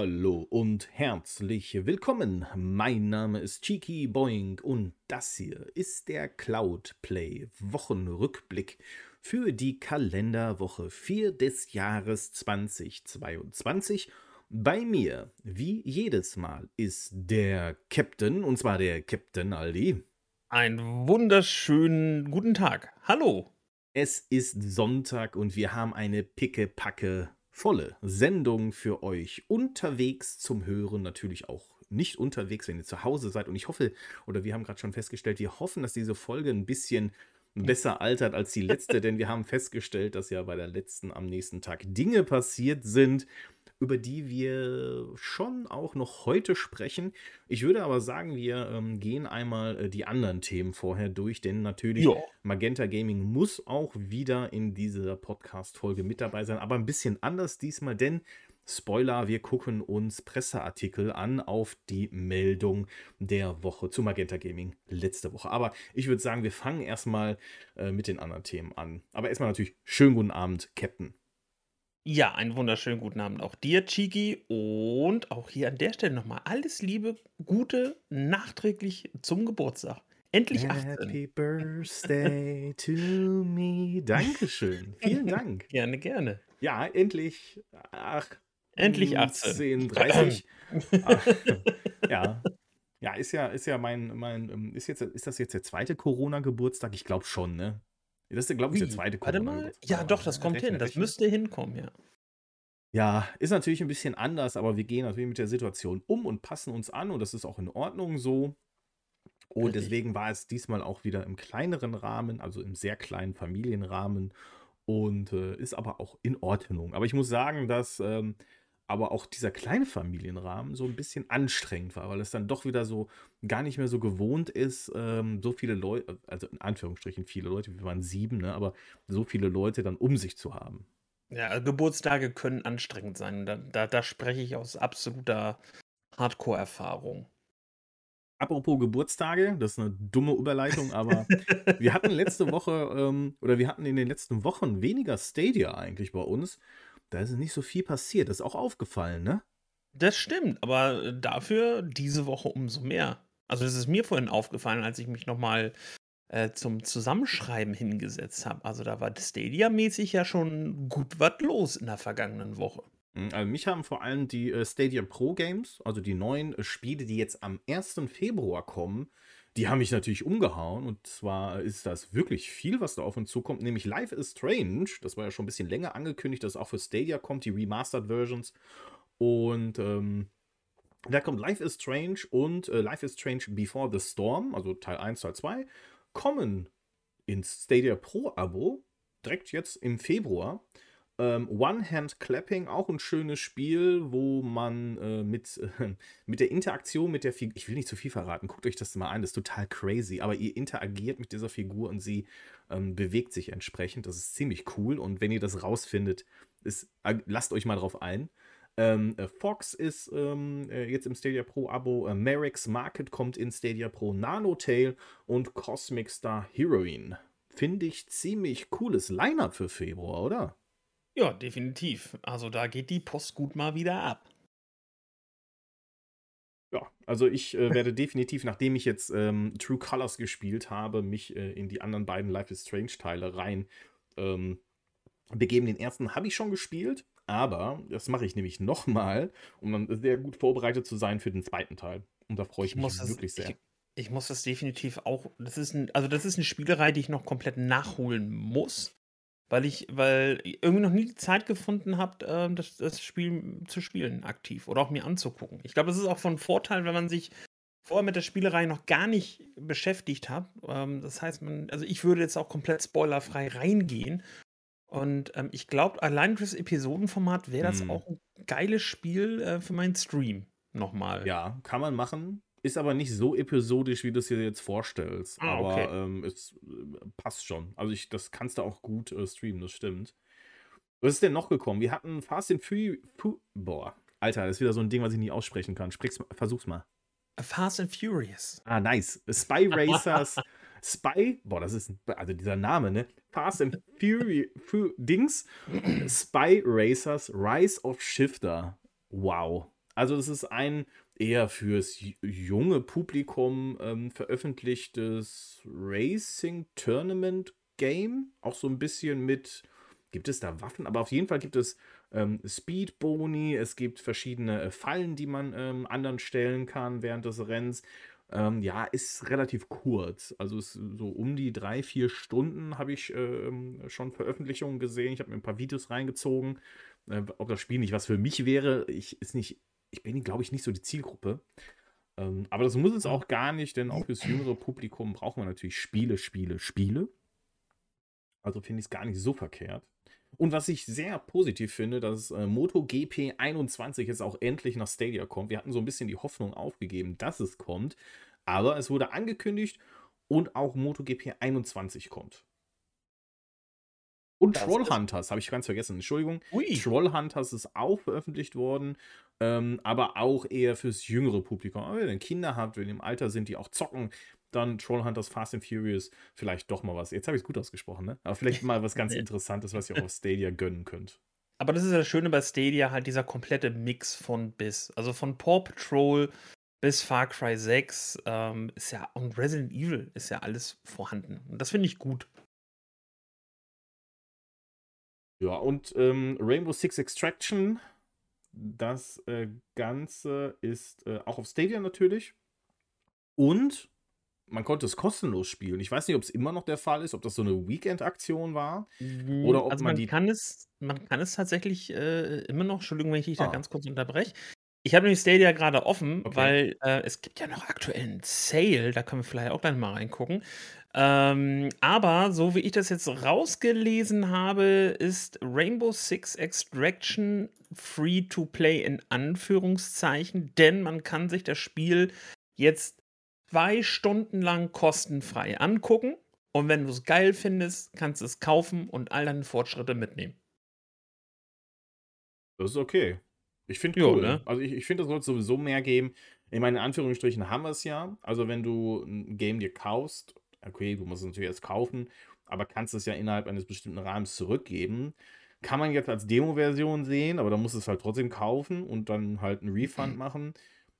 Hallo und herzlich willkommen. Mein Name ist Cheeky Boing und das hier ist der Cloudplay Wochenrückblick für die Kalenderwoche 4 des Jahres 2022. Bei mir, wie jedes Mal, ist der Captain, und zwar der Captain Aldi. Einen wunderschönen guten Tag. Hallo. Es ist Sonntag und wir haben eine picke-packe volle Sendung für euch unterwegs zum Hören, natürlich auch nicht unterwegs, wenn ihr zu Hause seid. Und ich hoffe, oder wir haben gerade schon festgestellt, wir hoffen, dass diese Folge ein bisschen besser altert als die letzte, denn wir haben festgestellt, dass ja bei der letzten am nächsten Tag Dinge passiert sind, über die wir schon auch noch heute sprechen. Ich würde aber sagen, wir ähm, gehen einmal äh, die anderen Themen vorher durch, denn natürlich jo. Magenta Gaming muss auch wieder in dieser Podcast-Folge mit dabei sein, aber ein bisschen anders diesmal, denn Spoiler, wir gucken uns Presseartikel an auf die Meldung der Woche zu Magenta Gaming letzte Woche. Aber ich würde sagen, wir fangen erstmal äh, mit den anderen Themen an. Aber erstmal natürlich schönen guten Abend, Captain. Ja, einen wunderschönen guten Abend auch dir, Chiki. Und auch hier an der Stelle nochmal alles Liebe, Gute, nachträglich zum Geburtstag. Endlich 18. Happy Birthday to me. Dankeschön. Vielen Dank. Gerne, gerne. Ja, endlich. Ach, endlich 18. 10, 30. Ach, ja. Ja, ist ja, ist ja mein, mein, ähm, ist jetzt, ist das jetzt der zweite Corona-Geburtstag? Ich glaube schon, ne? Das ist, glaube ich, der zweite Warte mal. Ja, doch, das kommt hin. Das müsste hinkommen, ja. Ja, ist natürlich ein bisschen anders, aber wir gehen natürlich mit der Situation um und passen uns an und das ist auch in Ordnung so. Und Richtig. deswegen war es diesmal auch wieder im kleineren Rahmen, also im sehr kleinen Familienrahmen und äh, ist aber auch in Ordnung. Aber ich muss sagen, dass ähm, aber auch dieser kleine Familienrahmen so ein bisschen anstrengend war, weil es dann doch wieder so gar nicht mehr so gewohnt ist, ähm, so viele Leute, also in Anführungsstrichen viele Leute, wir waren sieben, ne, aber so viele Leute dann um sich zu haben. Ja, also Geburtstage können anstrengend sein. Da, da, da spreche ich aus absoluter Hardcore-Erfahrung. Apropos Geburtstage, das ist eine dumme Überleitung, aber wir hatten letzte Woche ähm, oder wir hatten in den letzten Wochen weniger Stadia eigentlich bei uns. Da ist nicht so viel passiert. Das ist auch aufgefallen, ne? Das stimmt, aber dafür diese Woche umso mehr. Also, das ist mir vorhin aufgefallen, als ich mich nochmal äh, zum Zusammenschreiben hingesetzt habe. Also, da war Stadia-mäßig ja schon gut was los in der vergangenen Woche. Hm, also mich haben vor allem die äh, Stadia Pro Games, also die neuen äh, Spiele, die jetzt am 1. Februar kommen, die haben mich natürlich umgehauen. Und zwar ist das wirklich viel, was da auf uns zukommt. Nämlich Life is Strange. Das war ja schon ein bisschen länger angekündigt, dass auch für Stadia kommt, die Remastered Versions. Und ähm, da kommt Life is Strange und äh, Life is Strange Before the Storm, also Teil 1, Teil 2, kommen ins Stadia Pro Abo direkt jetzt im Februar. Ähm, One-Hand-Clapping, auch ein schönes Spiel, wo man äh, mit, äh, mit der Interaktion mit der Figur, ich will nicht zu viel verraten, guckt euch das mal an, das ist total crazy, aber ihr interagiert mit dieser Figur und sie ähm, bewegt sich entsprechend. Das ist ziemlich cool und wenn ihr das rausfindet, ist, äh, lasst euch mal drauf ein. Ähm, äh, Fox ist ähm, äh, jetzt im Stadia Pro Abo. Äh, Merrick's Market kommt in Stadia Pro Nanotale und Cosmic Star Heroine. Finde ich ziemlich cooles Line-Up für Februar, oder? Ja, definitiv. Also da geht die Post gut mal wieder ab. Ja, also ich äh, werde definitiv, nachdem ich jetzt ähm, True Colors gespielt habe, mich äh, in die anderen beiden Life is Strange Teile rein ähm, begeben. Den ersten habe ich schon gespielt, aber das mache ich nämlich nochmal, um dann sehr gut vorbereitet zu sein für den zweiten Teil. Und da freue ich, ich mich wirklich das, sehr. Ich, ich, muss das definitiv auch. Das ist ein, also das ist eine Spielerei, die ich noch komplett nachholen muss weil ich, weil irgendwie noch nie die Zeit gefunden habe, äh, das, das Spiel zu spielen aktiv oder auch mir anzugucken. Ich glaube, es ist auch von Vorteil, wenn man sich vorher mit der Spielerei noch gar nicht beschäftigt hat. Ähm, das heißt, man, also ich würde jetzt auch komplett spoilerfrei reingehen. Und ähm, ich glaube, allein fürs Episodenformat wäre das hm. auch ein geiles Spiel äh, für meinen Stream nochmal. Ja, kann man machen. Ist aber nicht so episodisch, wie du es dir jetzt vorstellst. Ah, aber okay. ähm, es äh, passt schon. Also ich, das kannst du auch gut äh, streamen, das stimmt. Was ist denn noch gekommen? Wir hatten Fast and Furious. Boah, Alter, das ist wieder so ein Ding, was ich nie aussprechen kann. Sprich's, versuch's mal. Fast and Furious. Ah, nice. Spy Racers. Spy, boah, das ist, also dieser Name, ne? Fast and Furious Dings. Spy Racers Rise of Shifter. Wow. Also es ist ein eher fürs junge Publikum ähm, veröffentlichtes Racing Tournament Game. Auch so ein bisschen mit, gibt es da Waffen? Aber auf jeden Fall gibt es ähm, Speed Boni, es gibt verschiedene äh, Fallen, die man ähm, anderen stellen kann während des Rennens. Ähm, ja, ist relativ kurz. Also ist so um die drei, vier Stunden habe ich ähm, schon Veröffentlichungen gesehen. Ich habe mir ein paar Videos reingezogen. Äh, ob das Spiel nicht was für mich wäre, ich, ist nicht, ich bin, glaube ich, nicht so die Zielgruppe. Ähm, aber das muss es auch gar nicht, denn auch fürs jüngere Publikum braucht man natürlich Spiele, Spiele, Spiele. Also finde ich es gar nicht so verkehrt. Und was ich sehr positiv finde, dass äh, MotoGP 21 jetzt auch endlich nach Stadia kommt. Wir hatten so ein bisschen die Hoffnung aufgegeben, dass es kommt. Aber es wurde angekündigt und auch MotoGP 21 kommt. Und Trollhunters, habe ich ganz vergessen, Entschuldigung. Ui. Trollhunters ist auch veröffentlicht worden, ähm, aber auch eher fürs jüngere Publikum. Aber wenn ihr Kinder habt, wenn ihr im Alter sind, die auch zocken, dann Trollhunters Fast and Furious vielleicht doch mal was. Jetzt habe ich es gut ausgesprochen, ne? Aber vielleicht mal was ganz Interessantes, was ihr auch auf Stadia gönnen könnt. Aber das ist ja das Schöne bei Stadia, halt dieser komplette Mix von bis. Also von Paw Patrol bis Far Cry 6 ähm, ist ja, und Resident Evil ist ja alles vorhanden. Und das finde ich gut. Ja, und ähm, Rainbow Six Extraction, das äh, Ganze ist äh, auch auf Stadia natürlich. Und man konnte es kostenlos spielen. Ich weiß nicht, ob es immer noch der Fall ist, ob das so eine Weekend-Aktion war. Mhm, oder ob also man, man, die. Kann es, man kann es tatsächlich äh, immer noch, Entschuldigung, wenn ich dich ah. da ganz kurz unterbreche. Ich habe nämlich Stadia gerade offen, okay. weil äh, es gibt ja noch aktuell einen Sale, da können wir vielleicht auch gleich mal reingucken. Ähm, aber so wie ich das jetzt rausgelesen habe, ist Rainbow Six Extraction free to play in Anführungszeichen, denn man kann sich das Spiel jetzt zwei Stunden lang kostenfrei angucken. Und wenn du es geil findest, kannst du es kaufen und all deine Fortschritte mitnehmen. Das ist okay. Ich finde cool. Ne? Also ich, ich finde, das sollte sowieso mehr geben. Ich meine, in Anführungsstrichen haben wir es ja. Also wenn du ein Game dir kaufst, okay, du musst es natürlich erst kaufen, aber kannst es ja innerhalb eines bestimmten Rahmens zurückgeben. Kann man jetzt als Demo-Version sehen, aber dann musst du es halt trotzdem kaufen und dann halt einen Refund machen.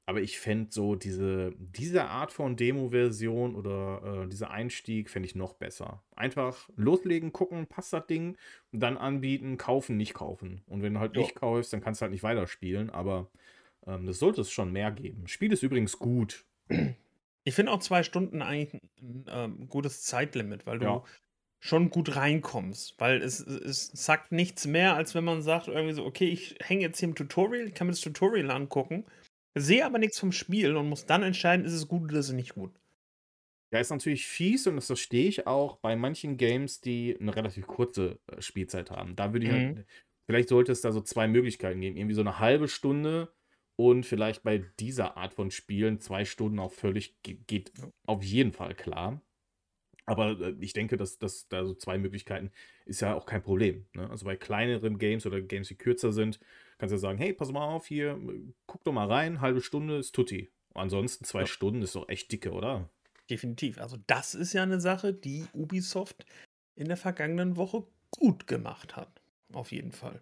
Aber ich fände so diese, diese Art von Demo-Version oder äh, dieser Einstieg fände ich noch besser. Einfach loslegen, gucken, passt das Ding, dann anbieten, kaufen, nicht kaufen. Und wenn du halt jo. nicht kaufst, dann kannst du halt nicht weiterspielen. Aber ähm, das sollte es schon mehr geben. Spiel ist übrigens gut. Ich finde auch zwei Stunden eigentlich ein ähm, gutes Zeitlimit, weil du ja. schon gut reinkommst. Weil es, es sagt nichts mehr, als wenn man sagt, irgendwie so, okay, ich hänge jetzt hier im Tutorial, ich kann mir das Tutorial angucken Sehe aber nichts vom Spiel und muss dann entscheiden, ist es gut oder ist es nicht gut. Ja, ist natürlich fies und das verstehe ich auch bei manchen Games, die eine relativ kurze äh, Spielzeit haben. Da würde ich halt, mhm. halt, vielleicht sollte es da so zwei Möglichkeiten geben. Irgendwie so eine halbe Stunde und vielleicht bei dieser Art von Spielen zwei Stunden auch völlig geht auf jeden Fall klar. Aber äh, ich denke, dass, dass da so zwei Möglichkeiten ist ja auch kein Problem. Ne? Also bei kleineren Games oder Games, die kürzer sind, kannst du ja sagen, hey, pass mal auf hier, guck doch mal rein, halbe Stunde ist Tutti. Ansonsten zwei ja. Stunden ist doch echt dicke, oder? Definitiv. Also das ist ja eine Sache, die Ubisoft in der vergangenen Woche gut gemacht hat. Auf jeden Fall.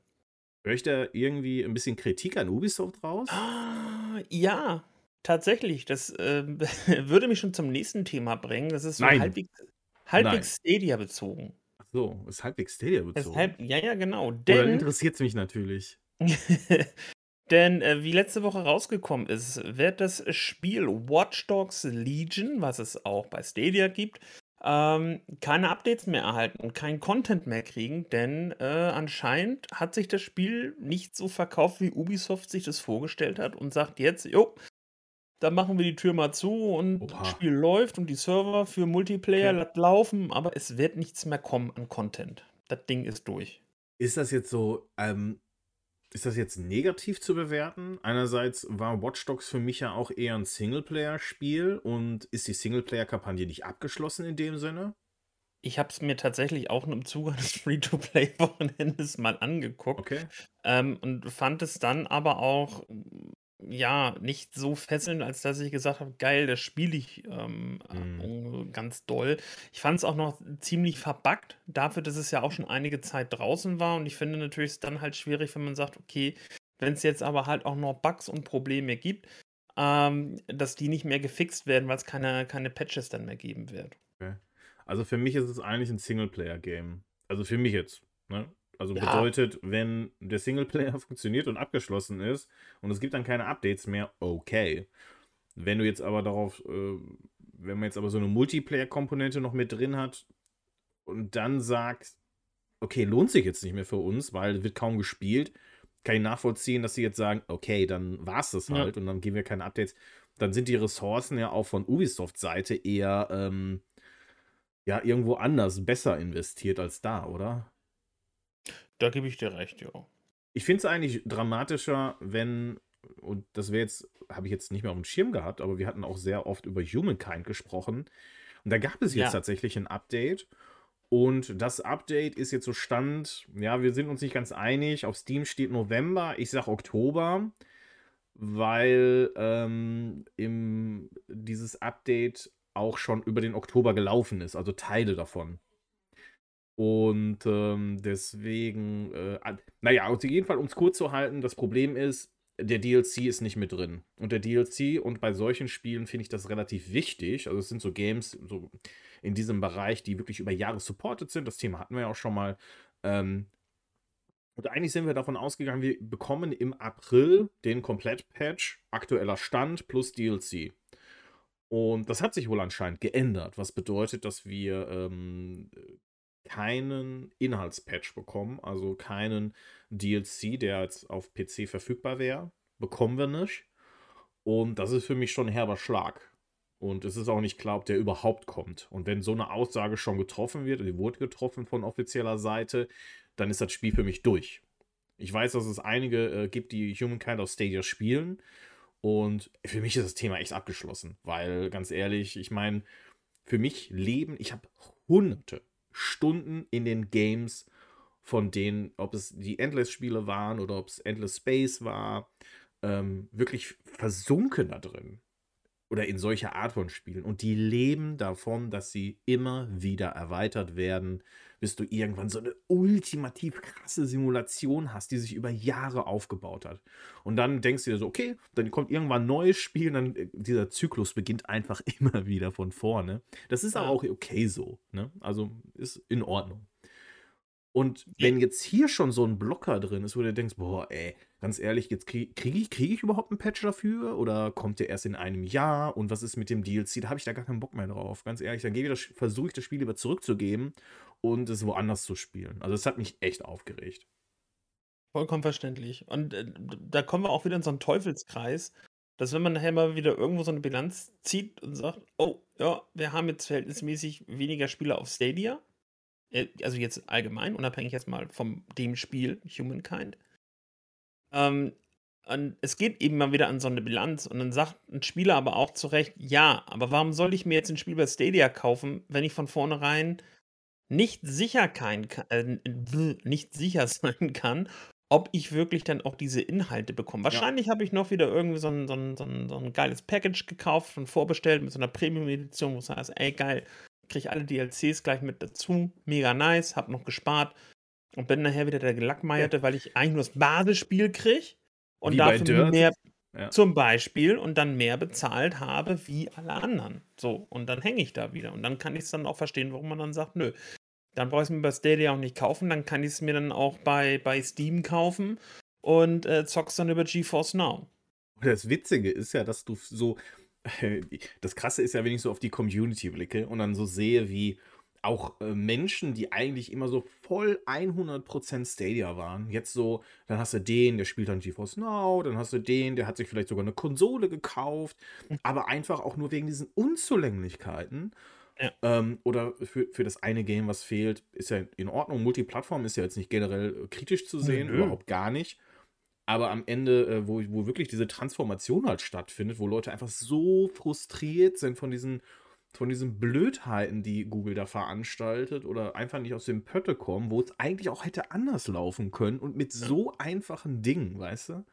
Ich da irgendwie ein bisschen Kritik an Ubisoft raus? Ah, ja, tatsächlich. Das äh, würde mich schon zum nächsten Thema bringen. Das ist so Nein. halbwegs, halbwegs Stadia bezogen. Ach so, ist halbwegs Stadia bezogen. Halb, ja, ja, genau. Denn, Oder interessiert es mich natürlich. Denn äh, wie letzte Woche rausgekommen ist, wird das Spiel Watch Dogs Legion, was es auch bei Stadia gibt, ähm, keine Updates mehr erhalten und keinen Content mehr kriegen, denn äh, anscheinend hat sich das Spiel nicht so verkauft, wie Ubisoft sich das vorgestellt hat und sagt jetzt, jo, dann machen wir die Tür mal zu und Oha. das Spiel läuft und die Server für Multiplayer okay. laufen, aber es wird nichts mehr kommen an Content. Das Ding ist durch. Ist das jetzt so, ähm, ist das jetzt negativ zu bewerten? Einerseits war Watch Dogs für mich ja auch eher ein Singleplayer-Spiel und ist die Singleplayer-Kampagne nicht abgeschlossen in dem Sinne? Ich habe es mir tatsächlich auch im Zuge des Free-to-Play-Wochenendes mal angeguckt okay. ähm, und fand es dann aber auch ja, nicht so fesselnd, als dass ich gesagt habe, geil, das spiele ich ähm, Mhm. ganz doll. Ich fand es auch noch ziemlich verbuggt, dafür, dass es ja auch schon einige Zeit draußen war. Und ich finde natürlich ist dann halt schwierig, wenn man sagt, okay, Wenn es jetzt aber halt auch noch Bugs und Probleme gibt, ähm, dass die nicht mehr gefixt werden, weil es keine, keine Patches dann mehr geben wird. Okay. Also für mich ist es eigentlich ein Singleplayer-Game. Also für mich jetzt. Ne? Also Ja. bedeutet, wenn der Singleplayer funktioniert und abgeschlossen ist und es gibt dann keine Updates mehr, okay. Wenn du jetzt aber darauf, äh, wenn man jetzt aber so eine Multiplayer-Komponente noch mit drin hat und dann sagt, okay, lohnt sich jetzt nicht mehr für uns, weil wird kaum gespielt, kann ich nachvollziehen, dass sie jetzt sagen, okay, dann war es das Ja. halt und dann geben wir keine Updates. Dann sind die Ressourcen ja auch von Ubisoft-Seite eher ähm, ja irgendwo anders besser investiert als da, oder? Da gebe ich dir recht, ja. Ich finde es eigentlich dramatischer, wenn, und das wäre jetzt, habe ich jetzt nicht mehr auf dem Schirm gehabt, aber wir hatten auch sehr oft über Humankind gesprochen. Und da gab es jetzt Ja. tatsächlich ein Update. Und das Update ist jetzt so Stand, ja, wir sind uns nicht ganz einig. Auf Steam steht November, ich sag Oktober, weil ähm, im, dieses Update auch schon über den Oktober gelaufen ist, also Teile davon. Und ähm, deswegen, äh, naja, auf jeden Fall, um es kurz zu halten, das Problem ist, der DLC ist nicht mit drin. Und der DLC, und bei solchen Spielen finde ich das relativ wichtig, also es sind so Games so in diesem Bereich, die wirklich über Jahre supported sind, das Thema hatten wir ja auch schon mal. Ähm, und eigentlich sind wir davon ausgegangen, wir bekommen im April den Komplett-Patch, aktueller Stand plus DLC. Und das hat sich wohl anscheinend geändert, was bedeutet, dass wir ähm, keinen Inhaltspatch bekommen, also keinen DLC, der jetzt auf PC verfügbar wäre. Bekommen wir nicht. Und das ist für mich schon ein herber Schlag. Und es ist auch nicht klar, ob der überhaupt kommt. Und wenn so eine Aussage schon getroffen wird, die wurde getroffen von offizieller Seite, dann ist das Spiel für mich durch. Ich weiß, dass es einige äh, gibt, die Humankind auf Stadia spielen. Und für mich ist das Thema echt abgeschlossen. Weil, ganz ehrlich, ich meine, für mich leben, ich habe hunderte Stunden in den Games, von denen, ob es die Endless-Spiele waren oder ob es Endless Space war, ähm, wirklich versunken da drin. Oder in solcher Art von Spielen. Und die leben davon, dass sie immer wieder erweitert werden, bis du irgendwann so eine ultimativ krasse Simulation hast, die sich über Jahre aufgebaut hat. Und dann denkst du dir so, okay, dann kommt irgendwann ein neues Spiel, und dann äh, dieser Zyklus beginnt einfach immer wieder von vorne. Das ist aber auch okay so. Ne? Also ist in Ordnung. Und wenn jetzt hier schon so ein Blocker drin ist, wo du denkst, boah, ey, ganz ehrlich, jetzt kriege krieg ich, krieg ich überhaupt einen Patch dafür? Oder kommt der erst in einem Jahr? Und was ist mit dem DLC? Da habe ich da gar keinen Bock mehr drauf. Ganz ehrlich, dann versuche ich das Spiel lieber zurückzugeben und es woanders zu spielen. Also es hat mich echt aufgeregt. Vollkommen verständlich. Und äh, da kommen wir auch wieder in so einen Teufelskreis, dass wenn man nachher mal wieder irgendwo so eine Bilanz zieht und sagt, oh, ja, wir haben jetzt verhältnismäßig weniger Spieler auf Stadia, äh, also jetzt allgemein, unabhängig jetzt mal von dem Spiel Humankind. Ähm, und es geht eben mal wieder an so eine Bilanz und dann sagt ein Spieler aber auch zu Recht, ja, aber warum soll ich mir jetzt ein Spiel bei Stadia kaufen, wenn ich von vornherein nicht sicher kein, äh, nicht sicher sein kann, ob ich wirklich dann auch diese Inhalte bekomme. Wahrscheinlich habe ich noch wieder irgendwie so ein, so, ein, so, ein, so ein geiles Package gekauft, schon vorbestellt mit so einer Premium-Edition, wo es heißt, ey geil, kriege alle DLCs gleich mit dazu, mega nice, hab noch gespart und bin nachher wieder der Gelackmeierte, weil ich eigentlich nur das Basisspiel kriege und Wie dafür mehr Ja. zum Beispiel und dann mehr bezahlt habe wie alle anderen. So, und dann hänge ich da wieder. Und dann kann ich es dann auch verstehen, warum man dann sagt, nö, dann brauche ich es mir bei Stadia auch nicht kaufen, dann kann ich es mir dann auch bei, bei Steam kaufen und äh, zock's dann über GeForce Now. Das Witzige ist ja, dass du so. Das Krasse ist ja, wenn ich so auf die Community blicke und dann so sehe, wie auch äh, Menschen, die eigentlich immer so voll 100% Stadia waren, jetzt so, dann hast du den, der spielt dann GeForce Now, dann hast du den, der hat sich vielleicht sogar eine Konsole gekauft, aber einfach auch nur wegen diesen Unzulänglichkeiten. Ja. Ähm, oder für, für das eine Game, was fehlt, ist ja in Ordnung. Multiplattform ist ja jetzt nicht generell äh, kritisch zu sehen, nö. überhaupt gar nicht. Aber am Ende, äh, wo, wo wirklich diese Transformation halt stattfindet, wo Leute einfach so frustriert sind von diesen, von diesen Blödheiten, die Google da veranstaltet oder einfach nicht aus dem Pötte kommen, wo es eigentlich auch hätte anders laufen können und mit so einfachen Dingen, weißt du?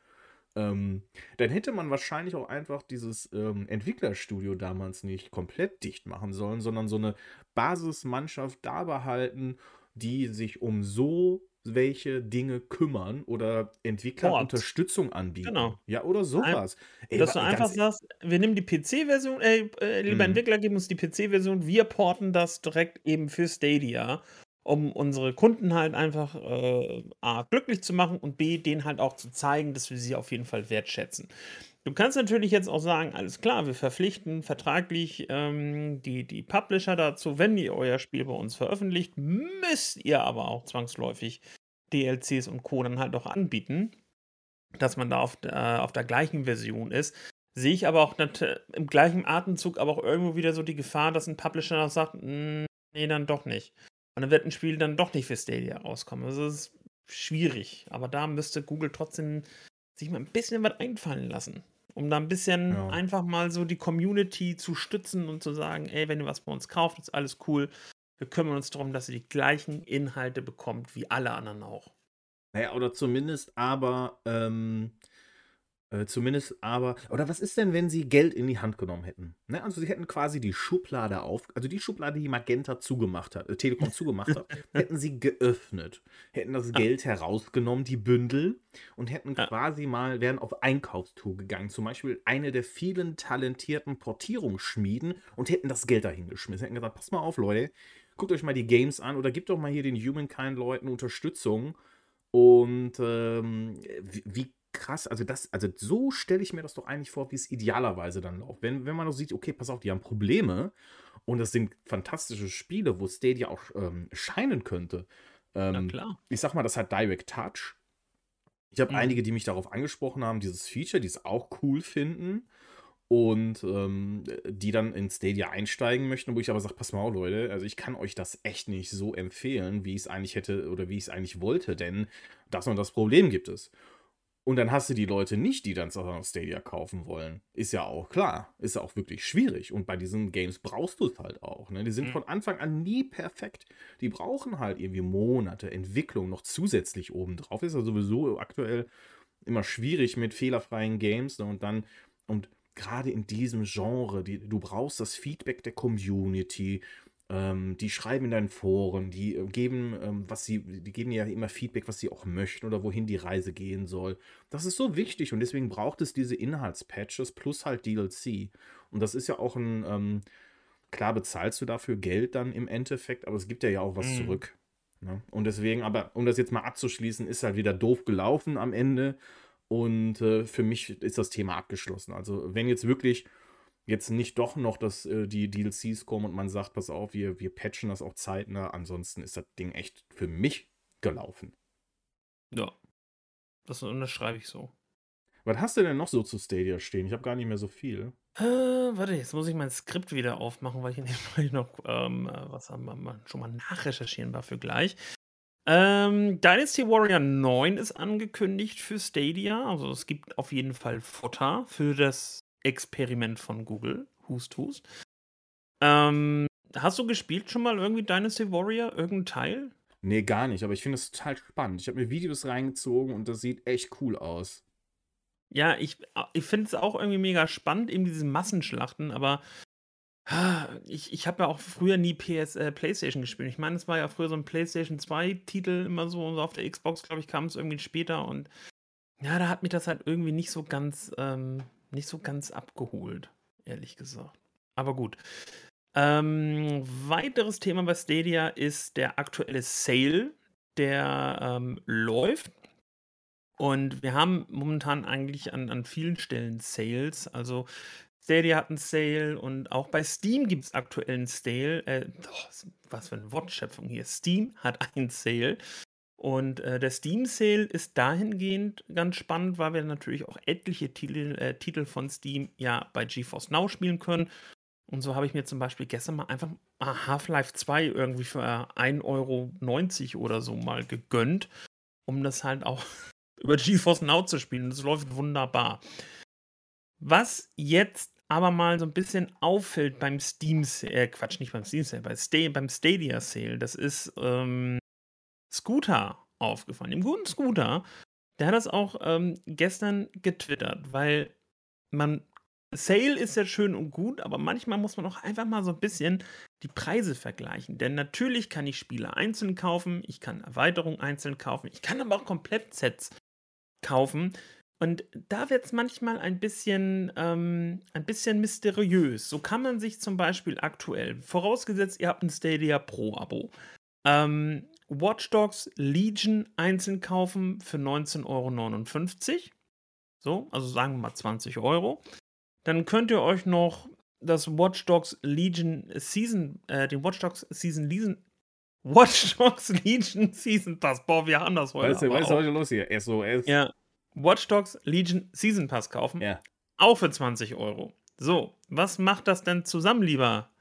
Ähm, dann hätte man wahrscheinlich auch einfach dieses ähm, Entwicklerstudio damals nicht komplett dicht machen sollen, sondern so eine Basismannschaft da behalten, die sich um so welche Dinge kümmern oder Entwicklern Ports. Unterstützung anbieten. Genau. Ja, oder sowas. Ey, Dass du einfach sagst, wir nehmen die PC-Version, ey, äh, lieber Mhm. Entwickler, geben uns die PC-Version, wir porten das direkt eben für Stadia, um unsere Kunden halt einfach äh, A, glücklich zu machen und B, denen halt auch zu zeigen, dass wir sie auf jeden Fall wertschätzen. Du kannst natürlich jetzt auch sagen, alles klar, wir verpflichten vertraglich ähm, die, die Publisher dazu, wenn ihr euer Spiel bei uns veröffentlicht, müsst ihr aber auch zwangsläufig DLCs und Co. dann halt auch anbieten, dass man da auf der, auf der gleichen Version ist. Sehe ich aber auch im gleichen Atemzug aber auch irgendwo wieder so die Gefahr, dass ein Publisher noch sagt, "Mm, nee, dann doch nicht. Und dann wird ein Spiel dann doch nicht für Stadia rauskommen. Also das ist schwierig. Aber da müsste Google trotzdem sich mal ein bisschen was einfallen lassen. Um da ein bisschen Ja. einfach mal so die Community zu stützen und zu sagen, ey, wenn ihr was bei uns kauft, ist alles cool. Wir kümmern uns darum, dass ihr die gleichen Inhalte bekommt wie alle anderen auch. Naja, oder zumindest aber, ähm, äh, zumindest aber, oder was ist denn, wenn sie Geld in die Hand genommen hätten? Ne? Also sie hätten quasi die Schublade auf, also die Schublade, die Magenta zugemacht hat, äh, Telekom zugemacht hat, hätten sie geöffnet, hätten das Ja. Geld herausgenommen, die Bündel, und hätten Ja. quasi mal, wären auf Einkaufstour gegangen, zum Beispiel eine der vielen talentierten Portierungsschmieden und hätten das Geld dahin geschmissen, hätten gesagt, pass mal auf, Leute, guckt euch mal die Games an oder gebt doch mal hier den Humankind-Leuten Unterstützung und ähm, wie, wie krass, also das, also so stelle ich mir das doch eigentlich vor, wie es idealerweise dann läuft. Wenn, wenn man doch sieht, okay, pass auf, die haben Probleme und das sind fantastische Spiele, wo Stadia auch ähm, scheinen könnte. Na Ähm, klar. ich sag mal, das hat Direct Touch. Ich habe Mhm. einige, die mich darauf angesprochen haben, dieses Feature, die es auch cool finden und ähm, die dann in Stadia einsteigen möchten, wo ich aber sage, pass mal auf, Leute, also ich kann euch das echt nicht so empfehlen, wie ich es eigentlich hätte oder wie ich es eigentlich wollte, denn das und das Problem gibt es. Und dann hast du die Leute nicht, die dann auf Stadia kaufen wollen. Ist ja auch klar. Ist ja auch wirklich schwierig. Und bei diesen Games brauchst du es halt auch. Ne? Die sind Mhm. von Anfang an nie perfekt. Die brauchen halt irgendwie Monate Entwicklung noch zusätzlich obendrauf. Ist ja sowieso aktuell immer schwierig mit fehlerfreien Games. Ne? Und dann, und gerade in diesem Genre, die, du brauchst das Feedback der Community. Ähm, die schreiben in deinen Foren, die äh, geben, ähm, was sie, die geben ja immer Feedback, was sie auch möchten oder wohin die Reise gehen soll. Das ist so wichtig und deswegen braucht es diese Inhaltspatches plus halt DLC. Und das ist ja auch ein, ähm, klar bezahlst du dafür Geld dann im Endeffekt, aber es gibt ja ja auch was Mhm. zurück. Ne? Und deswegen, aber um das jetzt mal abzuschließen, ist halt wieder doof gelaufen am Ende. Und äh, für mich ist das Thema abgeschlossen. Also, wenn jetzt wirklich jetzt nicht doch noch dass äh, die DLCs kommen und man sagt, pass auf, wir, wir patchen das auch zeitnah, ansonsten ist das Ding echt für mich gelaufen. Ja. Das unterschreibe ich so. Was hast du denn noch so zu Stadia stehen? Ich habe gar nicht mehr so viel. Äh, warte, jetzt muss ich mein Skript wieder aufmachen, weil ich in dem Fall noch ähm, äh, was haben wir schon mal nachrecherchieren war für gleich. Ähm, Dynasty Warrior 9 ist angekündigt für Stadia. Also es gibt auf jeden Fall Futter für das Experiment von Google. Hust, hust. Ähm, hast du gespielt schon mal irgendwie Dynasty Warrior? Irgendein Teil? Nee, gar nicht, aber ich finde das total spannend. Ich habe mir Videos reingezogen und das sieht echt cool aus. Ja, ich, ich finde es auch irgendwie mega spannend, eben diese Massenschlachten, aber ah, ich, ich habe ja auch früher nie PS, äh, PlayStation gespielt. Ich meine, es war ja früher so ein PlayStation 2-Titel immer so und so auf der Xbox, glaube ich, kam es irgendwie später und ja, da hat mich das halt irgendwie nicht so ganz, ähm, nicht so ganz abgeholt, ehrlich gesagt. Aber gut. Ähm, weiteres Thema bei Stadia ist der aktuelle Sale, der ähm, läuft. Und wir haben momentan eigentlich an, an vielen Stellen Sales. Also Stadia hat einen Sale und auch bei Steam gibt es aktuell einen Sale. Äh, oh, was für eine Wortschöpfung hier. Steam hat einen Sale. Und äh, der Steam Sale ist dahingehend ganz spannend, weil wir natürlich auch etliche Titel, äh, Titel von Steam ja bei GeForce Now spielen können. Und so habe ich mir zum Beispiel gestern mal einfach Half-Life 2 irgendwie für 1,90 Euro oder so mal gegönnt, um das halt auch über GeForce Now zu spielen. Das läuft wunderbar. Was jetzt aber mal so ein bisschen auffällt beim Steam Sale, äh, Quatsch, nicht beim Steam Sale, bei Sta beim Stadia Sale, das ist ähm, Scooter aufgefallen. Dem guten Scooter, der hat das auch ähm, gestern getwittert, weil man Sale ist ja schön und gut, aber manchmal muss man auch einfach mal so ein bisschen die Preise vergleichen. Denn natürlich kann ich Spiele einzeln kaufen, ich kann Erweiterungen einzeln kaufen, ich kann aber auch Komplettsets kaufen. Und da wird es manchmal ein bisschen, ähm, ein bisschen mysteriös. So kann man sich zum Beispiel aktuell, vorausgesetzt ihr habt ein Stadia Pro-Abo, ähm, Watch Dogs Legion einzeln kaufen für 19,59 Euro. So, also sagen wir mal 20 Euro. Dann könnt ihr euch noch das Watch Dogs Legion Season, äh, den Watch Dogs Season Legion, Watch Dogs Legion Season Pass. Boah, wir haben das heute. Du, was ist heute los hier? SOS. Ja. Watch Dogs Legion Season Pass kaufen. Ja. Auch für 20 Euro. So, was macht das denn zusammen, lieber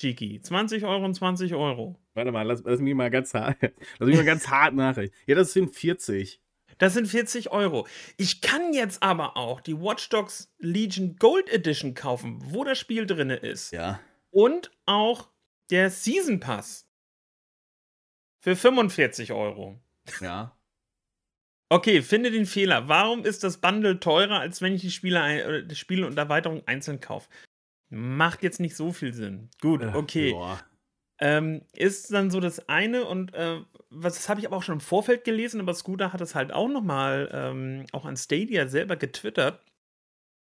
Chiki? 20 Euro und 20 Euro. Warte mal, lass, lass mich mal ganz hart, lass mich mal ganz hart nachrechnen. Ja, das sind 40. Das sind 40 Euro. Ich kann jetzt aber auch die Watch Dogs Legion Gold Edition kaufen, wo das Spiel drin ist. Ja. Und auch der Season Pass. Für 45 Euro. Ja. Okay, finde den Fehler. Warum ist das Bundle teurer, als wenn ich die Spiele, äh, Spiele und Erweiterungen einzeln kaufe? Macht jetzt nicht so viel Sinn. Gut, okay. Äh, ähm, ist dann so das eine und äh, was das habe ich aber auch schon im Vorfeld gelesen, aber Scooter hat es halt auch nochmal ähm, auch an Stadia selber getwittert.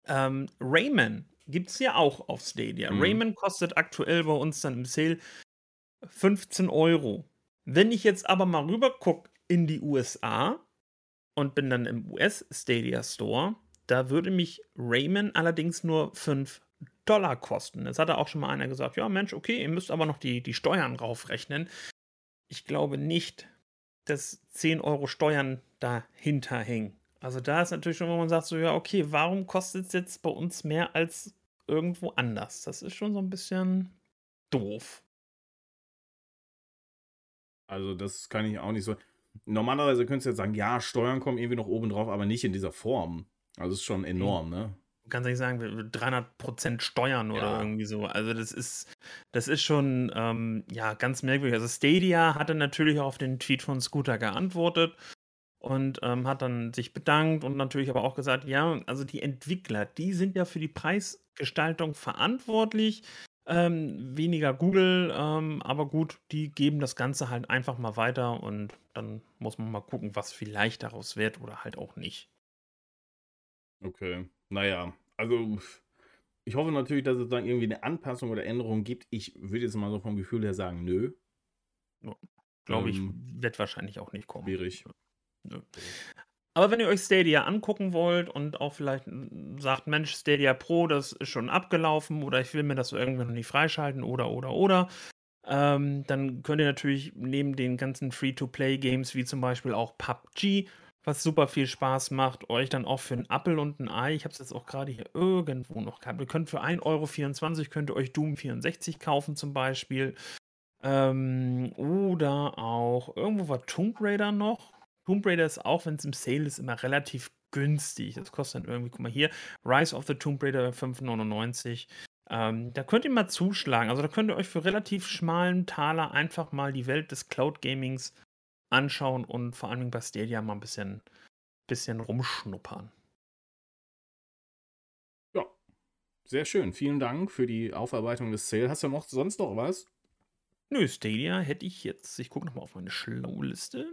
Ähm, Rayman gibt es ja auch auf Stadia. Mhm. Rayman kostet aktuell bei uns dann im Sale 15 Euro. Wenn ich jetzt aber mal rüber gucke in die USA und bin dann im US Stadia Store, da würde mich Rayman allerdings nur 5 Dollar kosten. Jetzt hat auch schon mal einer gesagt, ja Mensch, okay, ihr müsst aber noch die, die Steuern raufrechnen. Ich glaube nicht, dass 10 Euro Steuern dahinter hängen. Also da ist natürlich schon, wo man sagt, so ja, okay, warum kostet es jetzt bei uns mehr als irgendwo anders? Das ist schon so ein bisschen doof. Also das kann ich auch nicht so. Normalerweise könntest du jetzt sagen, ja, Steuern kommen irgendwie noch oben drauf, aber nicht in dieser Form. Also ist schon enorm, ne? Kannst nicht sagen, 300% Steuern oder ja. irgendwie so. Also das ist, das ist schon, ähm, ja, ganz merkwürdig. Also Stadia hatte natürlich auch auf den Tweet von Scooter geantwortet und ähm, hat dann sich bedankt und natürlich aber auch gesagt, ja, also die Entwickler, die sind ja für die Preisgestaltung verantwortlich. Ähm, weniger Google, ähm, aber gut, die geben das Ganze halt einfach mal weiter und dann muss man mal gucken, was vielleicht daraus wird oder halt auch nicht. Okay. Naja, also ich hoffe natürlich, dass es dann irgendwie eine Anpassung oder Änderung gibt. Ich würde jetzt mal so vom Gefühl her sagen, nö. Glaube ich, ähm, wird wahrscheinlich auch nicht kommen. Schwierig. Nö. Aber wenn ihr euch Stadia angucken wollt und auch vielleicht sagt, Mensch, Stadia Pro, das ist schon abgelaufen oder ich will mir das irgendwie noch nicht freischalten oder, oder, oder, ähm, dann könnt ihr natürlich neben den ganzen Free-to-Play-Games wie zum Beispiel auch PUBG was super viel Spaß macht, euch dann auch für einen Appel und ein Ei, ich habe es jetzt auch gerade hier irgendwo noch gehabt, ihr könnt für 1,24 Euro könnt ihr euch Doom 64 kaufen zum Beispiel. Ähm, oder auch, irgendwo war Tomb Raider noch. Tomb Raider ist auch, wenn es im Sale ist, immer relativ günstig. Das kostet dann irgendwie, guck mal hier, Rise of the Tomb Raider 5,99. Ähm, da könnt ihr mal zuschlagen. Also da könnt ihr euch für relativ schmalen Taler einfach mal die Welt des Cloud Gamings anschauen und vor allem bei Stadia mal ein bisschen, bisschen rumschnuppern. Ja, sehr schön. Vielen Dank für die Aufarbeitung des Sale. Hast du noch sonst noch was? Nö, Stadia hätte ich jetzt. Ich gucke nochmal auf meine Schlauliste.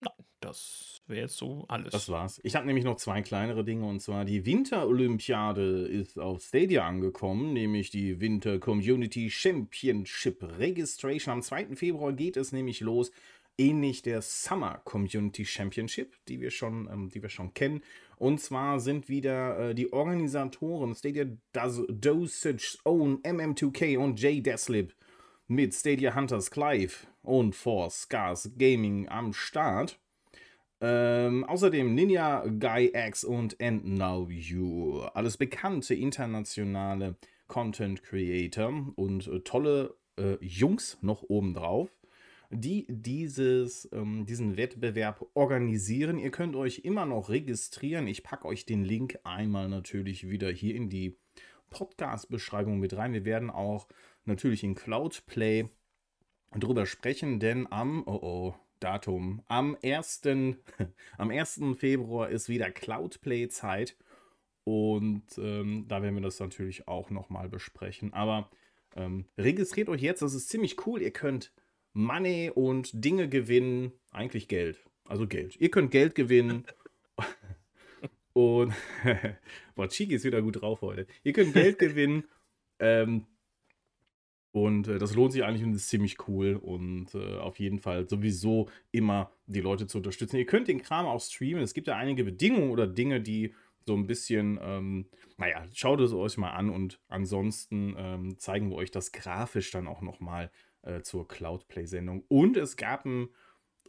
Nein, das wäre jetzt so alles. Das war's. Ich habe nämlich noch zwei kleinere Dinge und zwar die Winterolympiade ist auf Stadia angekommen, nämlich die Winter Community Championship Registration. Am 2. Februar geht es nämlich los ähnlich der Summer Community Championship, die wir schon, ähm, die wir schon kennen. Und zwar sind wieder äh, die Organisatoren Stadia Dosage Own MM2K und Jay Deslip mit Stadia Hunters Clive und Force Scars Gaming am Start. Ähm, außerdem Ninja Guy X und And Now You. Alles bekannte internationale Content Creator und äh, tolle äh, Jungs noch obendrauf die dieses, ähm, diesen Wettbewerb organisieren. Ihr könnt euch immer noch registrieren. Ich packe euch den Link einmal natürlich wieder hier in die Podcast-Beschreibung mit rein. Wir werden auch natürlich in Cloudplay drüber sprechen, denn am, oh oh, Datum, am 1. am 1. Februar ist wieder Cloudplay-Zeit. Und ähm, da werden wir das natürlich auch nochmal besprechen. Aber Ähm, registriert euch jetzt, das ist ziemlich cool. Ihr könnt Money und Dinge gewinnen, eigentlich Geld. Also Geld. Ihr könnt Geld gewinnen. und boah, Chiki ist wieder gut drauf heute. Ihr könnt Geld gewinnen. Ähm, und äh, das lohnt sich eigentlich und ist ziemlich cool. Und äh, auf jeden Fall sowieso immer die Leute zu unterstützen. Ihr könnt den Kram auch streamen. Es gibt ja einige Bedingungen oder Dinge, die so ein bisschen, ähm, naja, schaut es euch mal an und ansonsten ähm, zeigen wir euch das grafisch dann auch nochmal äh, zur Cloudplay-Sendung. Und es gab, ein,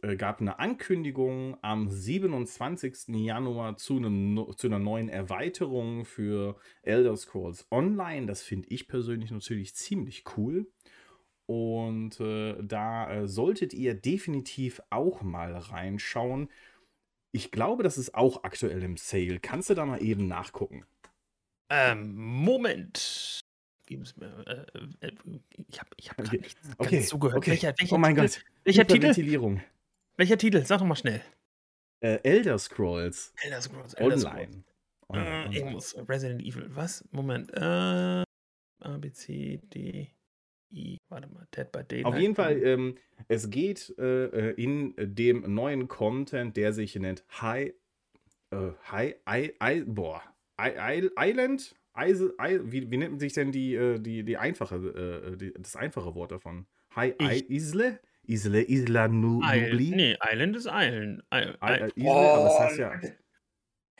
äh, gab eine Ankündigung am 27. Januar zu, einem, zu einer neuen Erweiterung für Elder Scrolls Online. Das finde ich persönlich natürlich ziemlich cool. Und äh, da äh, solltet ihr definitiv auch mal reinschauen. Ich glaube, das ist auch aktuell im Sale. Kannst du da mal eben nachgucken? Ähm, Moment. Geben Sie mir. Äh, äh, ich habe ich hab Okay. nicht Okay, zugehört. okay. Welcher, welcher Oh mein Titel? Gott. Welcher Titel? Welcher Titel? Sag doch mal schnell. Äh, Elder Scrolls Elder Scrolls. Elder Scrolls. Online. Äh, Online. ich muss. Resident Evil. Was? Moment. Äh, A, B, C, D, I. Warte mal. Dead by Daylight. Auf jeden Fall, ähm, es geht äh, äh, in dem neuen Content, der sich nennt High, äh, High, I, I, boah, I, I, Island, Eise, I, wie, wie nennt sich denn die, äh, die, die einfache, äh, die, das einfache Wort davon? High, I, Ich- Isle? Isle, Isla Nu, Island. Nubli? Nee, Island ist Island. I, Isle, aber das heißt ja.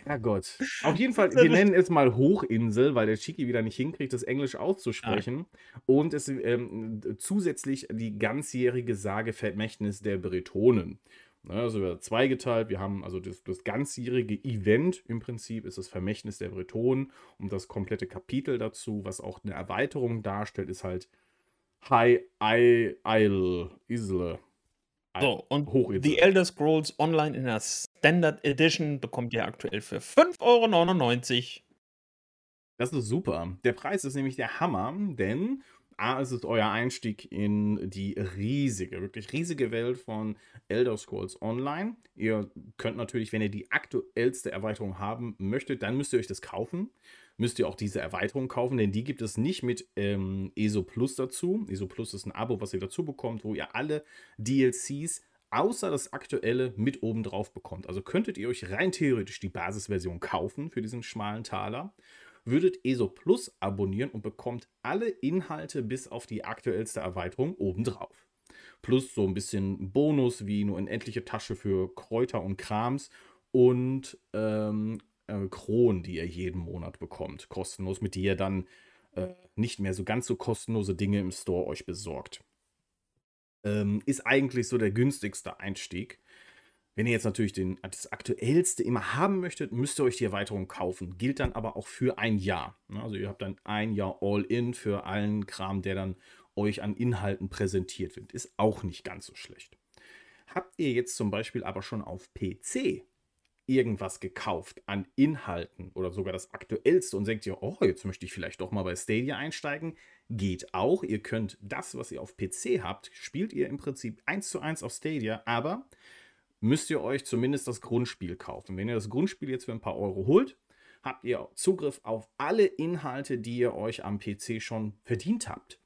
Herrgott. Auf jeden Fall, wir nennen es mal Hochinsel, weil der Chiki wieder nicht hinkriegt, das Englisch auszusprechen. Und es ähm, zusätzlich die ganzjährige Sage Vermächtnis der Bretonen. Ne, Also wir zweigeteilt, wir haben also das, das ganzjährige Event im Prinzip ist das Vermächtnis der Bretonen und das komplette Kapitel dazu, was auch eine Erweiterung darstellt, ist halt High Isle, Isle, Isle. So, und Hochinsel. The Elder Scrolls Online in der Standard Edition bekommt ihr aktuell für 5,99 Euro. Das ist super. Der Preis ist nämlich der Hammer, denn A, es ist euer Einstieg in die riesige, wirklich riesige Welt von Elder Scrolls Online. Ihr könnt natürlich, wenn ihr die aktuellste Erweiterung haben möchtet, dann müsst ihr euch das kaufen. Müsst ihr auch diese Erweiterung kaufen, denn die gibt es nicht mit ähm, ESO Plus dazu. ESO Plus ist ein Abo, was ihr dazu bekommt, wo ihr alle DLCs außer das aktuelle mit oben drauf bekommt. Also könntet ihr euch rein theoretisch die Basisversion kaufen für diesen schmalen Taler würdet ESO Plus abonnieren und bekommt alle Inhalte bis auf die aktuellste Erweiterung obendrauf. Plus so ein bisschen Bonus wie eine unendliche Tasche für Kräuter und Krams und ähm, äh, Kronen, die ihr jeden Monat bekommt, kostenlos, mit die ihr dann äh, nicht mehr so ganz so kostenlose Dinge im Store euch besorgt. Ähm, ist eigentlich so der günstigste Einstieg. Wenn ihr jetzt natürlich den, das aktuellste immer haben möchtet, müsst ihr euch die Erweiterung kaufen. Gilt dann aber auch für ein Jahr. Ne, Also ihr habt dann ein Jahr All-In für allen Kram, der dann euch an Inhalten präsentiert wird. Ist auch nicht ganz so schlecht. Habt ihr jetzt zum Beispiel aber schon auf PC irgendwas gekauft an Inhalten oder sogar das aktuellste und denkt ihr, oh, jetzt möchte ich vielleicht doch mal bei Stadia einsteigen, geht auch. Ihr könnt das, was ihr auf PC habt, spielt ihr im Prinzip eins zu eins auf Stadia, aber müsst ihr euch zumindest das Grundspiel kaufen. Wenn ihr das Grundspiel jetzt für ein paar Euro holt, habt ihr Zugriff auf alle Inhalte, die ihr euch am PC schon verdient habt.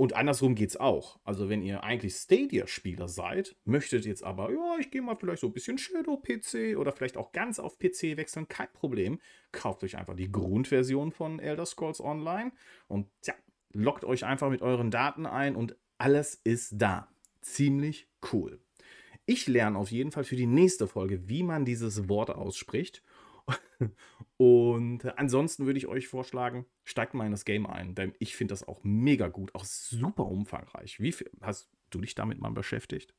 Und andersrum geht es auch. Also wenn ihr eigentlich Stadia-Spieler seid, möchtet jetzt aber, ja, ich gehe mal vielleicht so ein bisschen Shadow-PC oder vielleicht auch ganz auf PC wechseln, kein Problem. Kauft euch einfach die Grundversion von Elder Scrolls Online und ja, loggt euch einfach mit euren Daten ein und alles ist da. Ziemlich cool. Ich lerne auf jeden Fall für die nächste Folge, wie man dieses Wort ausspricht. Und ansonsten würde ich euch vorschlagen, steigt mal in das Game ein, denn ich finde das auch mega gut, auch super umfangreich. Wie viel, hast du dich damit mal beschäftigt?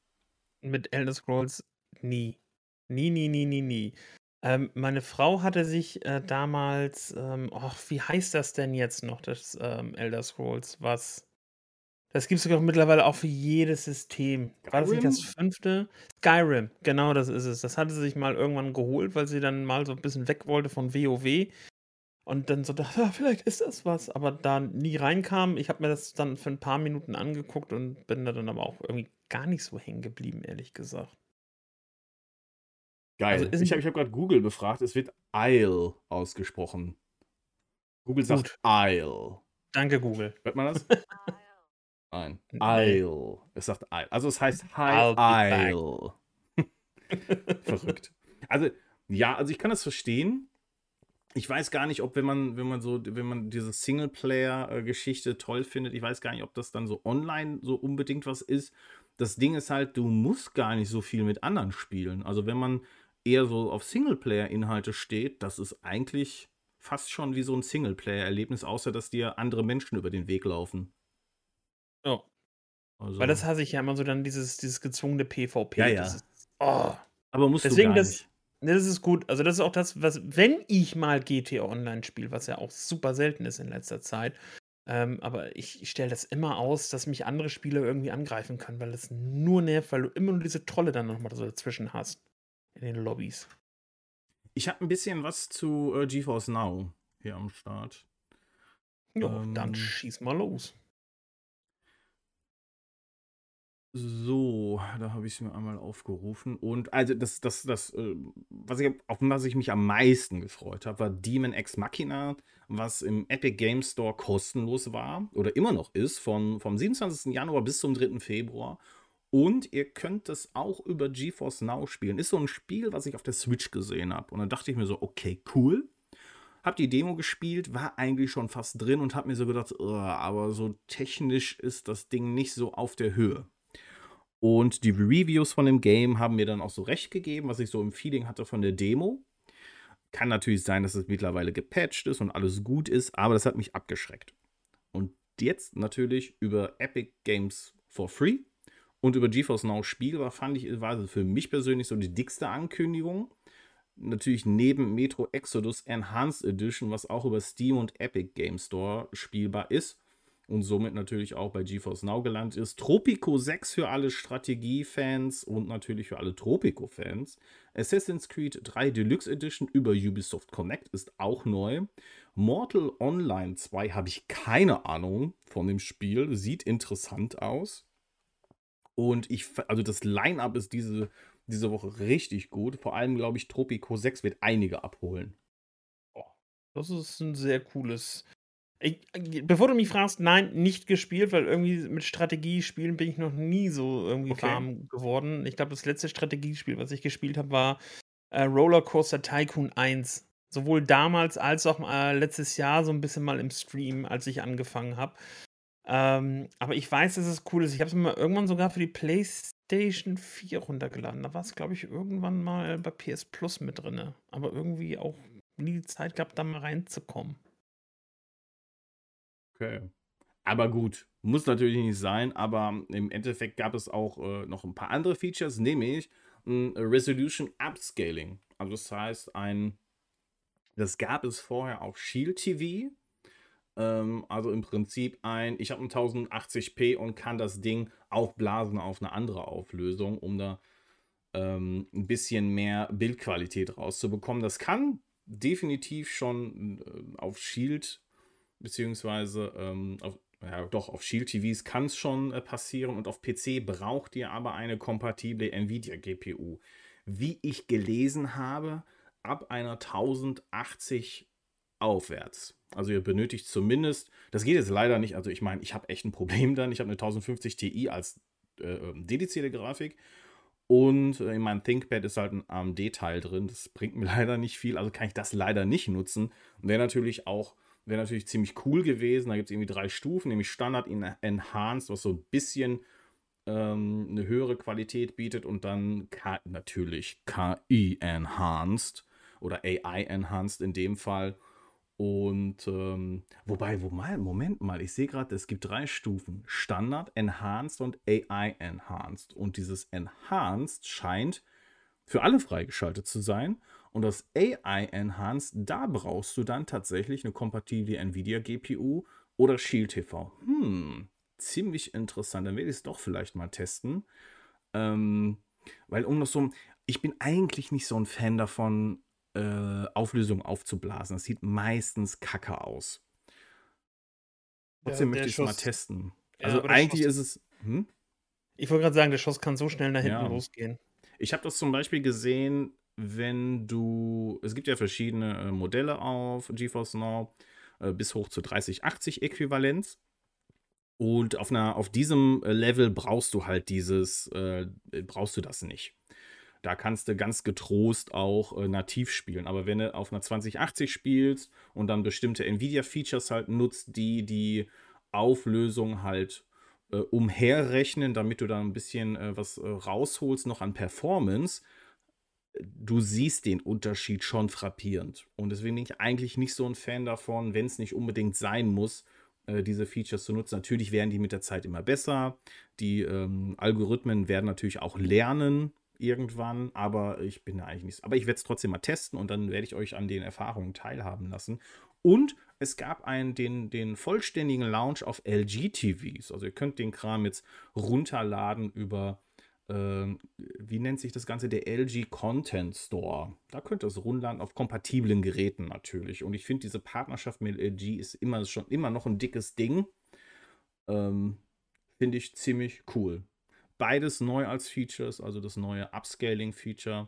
Mit Elder Scrolls nie. Nie, nie, nie, nie, nie. Ähm, meine Frau hatte sich äh, damals, ähm, och, wie heißt das denn jetzt noch, das ähm, Elder Scrolls? Was? Das gibt es sogar mittlerweile auch für jedes System. War das nicht das Skyrim? fünfte? Skyrim, genau das ist es. Das hatte sie sich mal irgendwann geholt, weil sie dann mal so ein bisschen weg wollte von WoW. Und dann so dachte, ah, vielleicht ist das was, aber da nie reinkam. Ich habe mir das dann für ein paar Minuten angeguckt und bin da dann aber auch irgendwie gar nicht so hängen geblieben, ehrlich gesagt. Geil. Also ich habe hab gerade Google befragt, es wird Isle ausgesprochen. Google sagt Gut. Isle. Danke, Google. Hört man das? Nein. Isle. Es sagt Isle. Also es heißt High Isle. Verrückt. Also, ja, also ich kann das verstehen. Ich weiß gar nicht, ob wenn man, wenn man so, wenn man diese Singleplayer-Geschichte toll findet, ich weiß gar nicht, ob das dann so online so unbedingt was ist. Das Ding ist halt, du musst gar nicht so viel mit anderen spielen. Also wenn man eher so auf Singleplayer-Inhalte steht, das ist eigentlich fast schon wie so ein Singleplayer-Erlebnis, außer dass dir andere Menschen über den Weg laufen. Also, Weil das hasse ich ja immer so dann dieses, dieses gezwungene PvP. Ja, ja. Das ist, oh. aber musst Deswegen du gar das, nicht. ne, das ist gut. Also das ist auch das, was, wenn ich mal GTA Online spiele, was ja auch super selten ist in letzter Zeit, ähm, aber ich, ich stelle das immer aus, dass mich andere Spieler irgendwie angreifen können, weil das nur nervt, weil du immer nur diese Trolle dann nochmal so dazwischen hast. In den Lobbys. Ich habe ein bisschen was zu äh, GeForce Now hier am Start. Ja, Ähm. dann schieß mal los. So, da habe ich es mir einmal aufgerufen. Und also das, das, das, äh, was ich, auf was ich mich am meisten gefreut habe, war Demon X Machina, was im Epic Game Store kostenlos war oder immer noch ist, von, vom 27. Januar bis zum 3. Februar. Und ihr könnt es auch über GeForce Now spielen. Ist so ein Spiel, was ich auf der Switch gesehen habe. Und dann dachte ich mir so, okay, cool. Hab die Demo gespielt, war eigentlich schon fast drin und hab mir so gedacht, "Ugh, aber so technisch ist das Ding nicht so auf der Höhe. Und die Reviews von dem Game haben mir dann auch so recht gegeben, was ich so im Feeling hatte von der Demo. Kann natürlich sein, dass es mittlerweile gepatcht ist und alles gut ist, aber das hat mich abgeschreckt. Und jetzt natürlich über Epic Games for Free und über GeForce Now spielbar fand ich, war für mich persönlich so die dickste Ankündigung. Natürlich neben Metro Exodus Enhanced Edition, was auch über Steam und Epic Game Store spielbar ist und somit natürlich auch bei GeForce Now gelandet ist. Tropico 6 für alle Strategie-Fans und natürlich für alle Tropico-Fans. Assassin's Creed 3 Deluxe Edition über Ubisoft Connect ist auch neu. Mortal Online 2 habe ich keine Ahnung von dem Spiel. Sieht interessant aus. Und ich, also das Line-Up ist diese, diese Woche richtig gut. Vor allem, glaube ich, Tropico 6 wird einige abholen. Das ist ein sehr cooles. Ich, bevor du mich fragst, nein, nicht gespielt, weil irgendwie mit Strategiespielen bin ich noch nie so irgendwie Okay. warm geworden. Ich glaube, das letzte Strategiespiel, was ich gespielt habe, war äh, Rollercoaster Tycoon 1. Sowohl damals als auch äh, letztes Jahr so ein bisschen mal im Stream, als ich angefangen habe. Ähm, aber ich weiß, dass es cool ist. Ich habe es mir mal irgendwann sogar für die PlayStation 4 runtergeladen. Da war es, glaube ich, irgendwann mal bei PS Plus mit drin. Aber irgendwie auch nie die Zeit gehabt, da mal reinzukommen. Okay. Aber gut, muss natürlich nicht sein, aber im Endeffekt gab es auch äh, noch ein paar andere Features, nämlich ein Resolution Upscaling. Also das heißt, ein, das gab es vorher auf Shield TV. Ähm, also im Prinzip ein, ich habe ein 1080p und kann das Ding aufblasen auf eine andere Auflösung, um da ähm, ein bisschen mehr Bildqualität rauszubekommen. Das kann definitiv schon äh, auf Shield beziehungsweise ähm, auf, ja, doch auf Shield TVs kann es schon äh, passieren und auf PC braucht ihr aber eine kompatible Nvidia GPU. Wie ich gelesen habe, ab einer 1080 aufwärts. Also ihr benötigt zumindest, das geht jetzt leider nicht, also ich meine, ich habe echt ein Problem dann. Ich habe eine 1050 Ti als äh, dedizierte Grafik und äh, in meinem ThinkPad ist halt ein AMD-Teil drin. Das bringt mir leider nicht viel, also kann ich das leider nicht nutzen. Wäre natürlich auch Wäre natürlich ziemlich cool gewesen. Da gibt es irgendwie drei Stufen, nämlich Standard, Enhanced, was so ein bisschen ähm, eine höhere Qualität bietet und dann K natürlich KI Enhanced oder AI Enhanced in dem Fall. Und ähm, wobei, wo mal, Moment mal, ich sehe gerade, es gibt drei Stufen: Standard, Enhanced und AI Enhanced. Und dieses Enhanced scheint für alle freigeschaltet zu sein. Und das AI Enhanced, da brauchst du dann tatsächlich eine kompatible Nvidia GPU oder Shield TV. Hm, ziemlich interessant. Dann werde ich es doch vielleicht mal testen. Ähm, weil um das so, ich bin eigentlich nicht so ein Fan davon, äh, Auflösung aufzublasen. Das sieht meistens kacke aus. Trotzdem Der- möchte ich es mal testen. Ja, Also der eigentlich Schuss- ist es. Hm? Ich wollte gerade sagen, der Schuss kann so schnell nach hinten Ja. losgehen. Ich habe das zum Beispiel gesehen, wenn du. Es gibt ja verschiedene äh, Modelle auf GeForce Now. äh, bis hoch zu 3080 Äquivalenz. Und auf, einer, auf diesem Level brauchst du halt dieses, äh, brauchst du das nicht. Da kannst du ganz getrost auch äh, nativ spielen. Aber wenn du auf einer 2080 spielst und dann bestimmte Nvidia-Features halt nutzt, die die Auflösung halt äh, umherrechnen, damit du da ein bisschen äh, was äh, rausholst noch an Performance, du siehst den Unterschied schon frappierend. Und deswegen bin ich eigentlich nicht so ein Fan davon, wenn es nicht unbedingt sein muss, äh, diese Features zu nutzen. Natürlich werden die mit der Zeit immer besser. Die ähm, Algorithmen werden natürlich auch lernen irgendwann, aber ich bin da eigentlich nicht. Aber ich werde es trotzdem mal testen und dann werde ich euch an den Erfahrungen teilhaben lassen. Und es gab einen, den, den vollständigen Launch auf LG TVs. Also ihr könnt den Kram jetzt runterladen über, wie nennt sich das Ganze, der LG Content Store. Da könnt ihr es runterladen auf kompatiblen Geräten natürlich. Und ich finde, diese Partnerschaft mit LG ist immer schon immer noch ein dickes Ding. Ähm, finde ich ziemlich cool. Beides neu als Features, also das neue Upscaling-Feature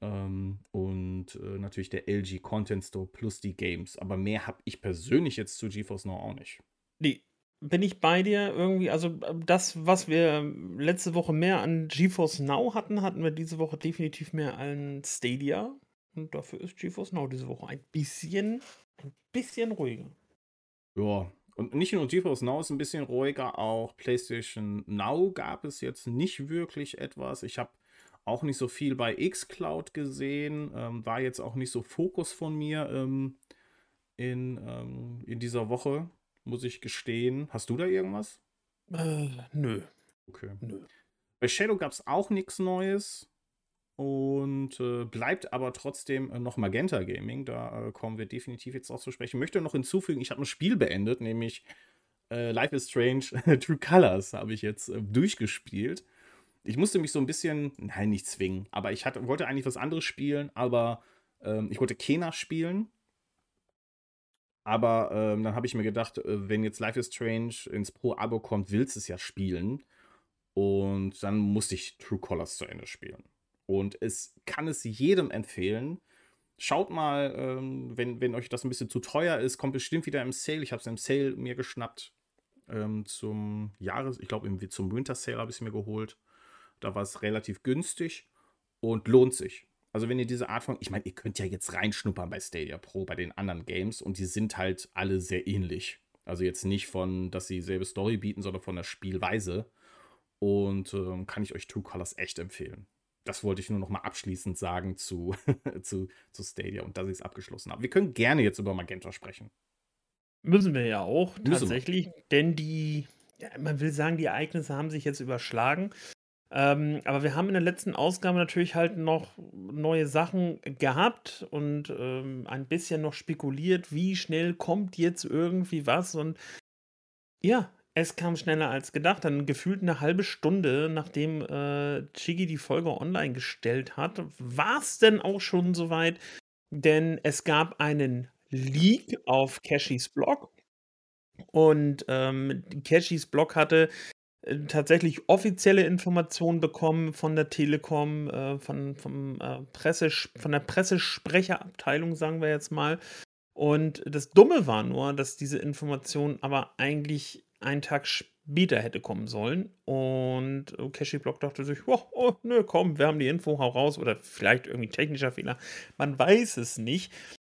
ähm, und äh, natürlich der LG Content Store plus die Games. Aber mehr habe ich persönlich jetzt zu GeForce Now auch nicht. Nee, bin ich bei dir irgendwie, also das, was wir letzte Woche mehr an GeForce Now hatten, hatten wir diese Woche definitiv mehr an Stadia. Und dafür ist GeForce Now diese Woche ein bisschen, ein bisschen ruhiger. Ja, und nicht nur GeForce Now ist ein bisschen ruhiger, auch PlayStation Now gab es jetzt nicht wirklich etwas. Ich habe auch nicht so viel bei Xcloud gesehen, ähm, war jetzt auch nicht so Fokus von mir ähm, in, ähm, in dieser Woche, muss ich gestehen. Hast du da irgendwas? Äh, nö. Okay. Nö. Bei Shadow gab es auch nichts Neues und äh, bleibt aber trotzdem äh, noch Magenta Gaming. Da äh, kommen wir definitiv jetzt auch zu sprechen. Ich möchte noch hinzufügen, ich habe ein Spiel beendet, nämlich äh, Life is Strange True Colors habe ich jetzt äh, durchgespielt. Ich musste mich so ein bisschen, nein, nicht zwingen, aber ich hatte, wollte eigentlich was anderes spielen, aber ähm, ich wollte Kena spielen. Aber ähm, dann habe ich mir gedacht, äh, wenn jetzt Life is Strange ins Pro-Abo kommt, willst du es ja spielen. Und dann musste ich True Colors zu Ende spielen. Und es kann es jedem empfehlen. Schaut mal, ähm, wenn, wenn euch das ein bisschen zu teuer ist, kommt bestimmt wieder im Sale. Ich habe es im Sale mir geschnappt. Ähm, zum Jahres, ich glaube, zum Winter Sale habe ich es mir geholt. Da war es relativ günstig und lohnt sich. Also, wenn ihr diese Art von, ich meine, ihr könnt ja jetzt reinschnuppern bei Stadia Pro, bei den anderen Games und die sind halt alle sehr ähnlich. Also jetzt nicht von, dass sie dieselbe Story bieten, sondern von der Spielweise. Und ähm, kann ich euch True Colors echt empfehlen das wollte ich nur noch mal abschließend sagen zu, zu, zu Stadia und dass ich es abgeschlossen habe. Wir können gerne jetzt über Magenta sprechen. Müssen wir ja auch, Müssen tatsächlich, wir. denn die, ja, man will sagen, die Ereignisse haben sich jetzt überschlagen. Ähm, aber wir haben in der letzten Ausgabe natürlich halt noch neue Sachen gehabt und ähm, ein bisschen noch spekuliert, wie schnell kommt jetzt irgendwie was. Und ja, es kam schneller als gedacht. Dann gefühlt eine halbe Stunde, nachdem äh, Chigi die Folge online gestellt hat, war es denn auch schon soweit. Denn es gab einen Leak auf Cashys Blog. Und ähm, Cashys Blog hatte tatsächlich offizielle Informationen bekommen von der Telekom, äh, von, vom, äh, Presse, von der Pressesprecherabteilung, sagen wir jetzt mal. Und das Dumme war nur, dass diese Information aber eigentlich einen Tag später hätte kommen sollen. Und Cashy Block dachte sich, oh, oh, nö, komm, wir haben die Info, hau raus. Oder vielleicht irgendwie technischer Fehler. Man weiß es nicht.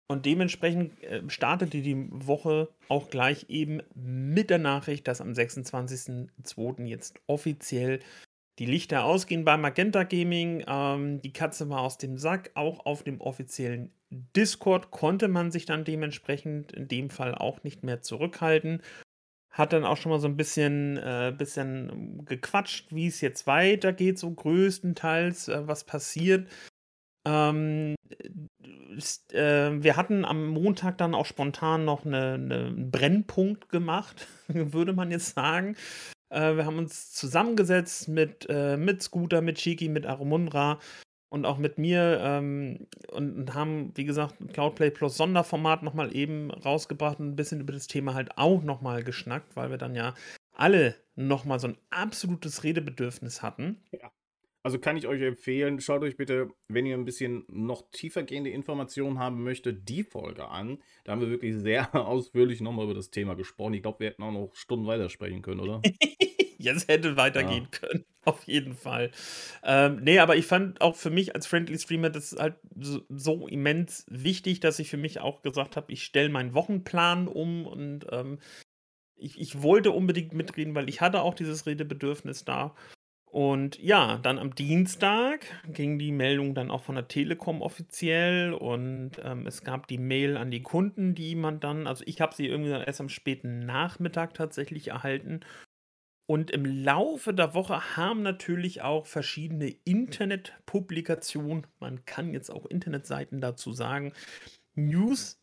Und dementsprechend äh, startete die Woche auch gleich eben mit der Nachricht, dass am 26.02. jetzt offiziell die Lichter ausgehen bei Magenta Gaming. Ähm, die Katze war aus dem Sack. Auch auf dem offiziellen Discord konnte man sich dann dementsprechend in dem Fall auch nicht mehr zurückhalten hat dann auch schon mal so ein bisschen, äh, bisschen gequatscht, wie es jetzt weitergeht, so größtenteils, äh, was passiert. Ähm, äh, wir hatten am Montag dann auch spontan noch eine, eine einen Brennpunkt gemacht, würde man jetzt sagen. Äh, wir haben uns zusammengesetzt mit, äh, mit Scooter, mit Chiki, mit Arumundra und auch mit mir ähm, und, und, haben, wie gesagt, Cloudplay Plus Sonderformat nochmal eben rausgebracht und ein bisschen über das Thema halt auch nochmal geschnackt, weil wir dann ja alle nochmal so ein absolutes Redebedürfnis hatten. Ja. Also kann ich euch empfehlen, schaut euch bitte, wenn ihr ein bisschen noch tiefergehende Informationen haben möchtet, die Folge an. Da haben wir wirklich sehr ausführlich nochmal über das Thema gesprochen. Ich glaube, wir hätten auch noch Stunden weitersprechen können, oder? Jetzt hätte weitergehen ja. können, auf jeden Fall. Ähm, nee, aber ich fand auch für mich als Friendly Streamer das halt so, so immens wichtig, dass ich für mich auch gesagt habe, ich stelle meinen Wochenplan um und ähm, ich, ich wollte unbedingt mitreden, weil ich hatte auch dieses Redebedürfnis da. Und ja, dann am Dienstag ging die Meldung dann auch von der Telekom offiziell und ähm, es gab die Mail an die Kunden, die man dann, also ich habe sie irgendwie erst am späten Nachmittag tatsächlich erhalten. Und im Laufe der Woche haben natürlich auch verschiedene Internetpublikationen, man kann jetzt auch Internetseiten dazu sagen, News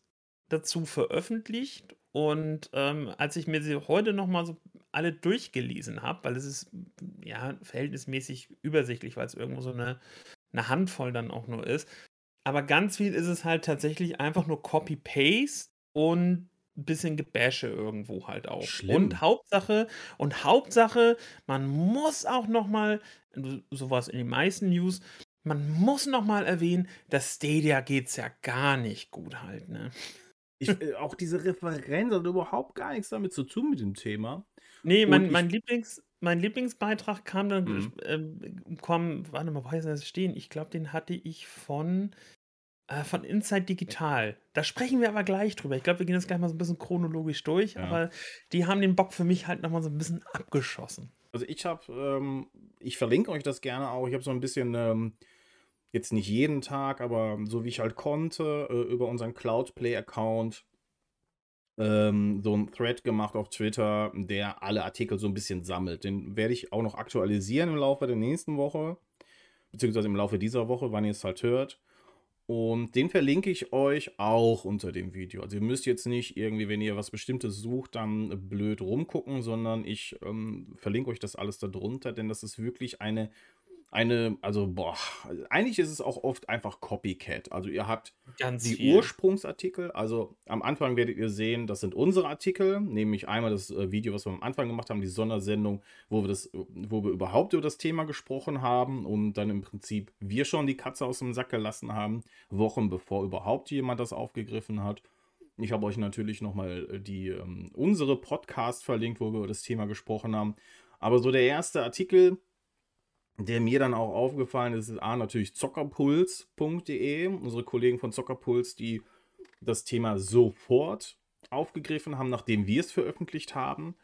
dazu veröffentlicht. Und ähm, als ich mir sie heute nochmal so alle durchgelesen habe, weil es ist ja verhältnismäßig übersichtlich, weil es irgendwo so eine, eine Handvoll dann auch nur ist. Aber ganz viel ist es halt tatsächlich einfach nur Copy-Paste und ein bisschen Gebäsche irgendwo halt auch. Schlimm. Und Hauptsache, und Hauptsache, man muss auch nochmal, sowas in den meisten News, man muss nochmal erwähnen, dass Stadia geht es ja gar nicht gut halt, ne? Ich, äh, auch diese Referenz hat überhaupt gar nichts damit zu tun mit dem Thema. Nee, mein, mein, Lieblings, mein Lieblingsbeitrag kam dann, mhm. äh, komm, warte mal, wo heißt das stehen? Ich glaube, den hatte ich von, äh, von Inside Digital. Da sprechen wir aber gleich drüber. Ich glaube, wir gehen das gleich mal so ein bisschen chronologisch durch, ja. aber die haben den Bock für mich halt nochmal so ein bisschen abgeschossen. Also ich habe, ähm, ich verlinke euch das gerne auch. Ich habe so ein bisschen, ähm, jetzt nicht jeden Tag, aber so wie ich halt konnte, äh, über unseren Cloudplay-Account ähm, so ein Thread gemacht auf Twitter, der alle Artikel so ein bisschen sammelt. Den werde ich auch noch aktualisieren im Laufe der nächsten Woche, beziehungsweise im Laufe dieser Woche, wann ihr es halt hört. Und den verlinke ich euch auch unter dem Video. Also ihr müsst jetzt nicht irgendwie, wenn ihr was Bestimmtes sucht, dann blöd rumgucken, sondern ich ähm, verlinke euch das alles darunter, denn das ist wirklich eine eine, also boah, eigentlich ist es auch oft einfach Copycat. Also ihr habt Ganz die viel. Ursprungsartikel, also am Anfang werdet ihr sehen, das sind unsere Artikel, nämlich einmal das äh, Video, was wir am Anfang gemacht haben, die Sondersendung, wo wir das, wo wir überhaupt über das Thema gesprochen haben und dann im Prinzip wir schon die Katze aus dem Sack gelassen haben, Wochen bevor überhaupt jemand das aufgegriffen hat. Ich habe euch natürlich nochmal äh, die ähm, unsere Podcast verlinkt, wo wir über das Thema gesprochen haben. Aber so der erste Artikel, der mir dann auch aufgefallen ist, ist A, natürlich zockerpuls.de. Unsere Kollegen von Zockerpuls, die das Thema sofort aufgegriffen haben, nachdem wir es veröffentlicht haben.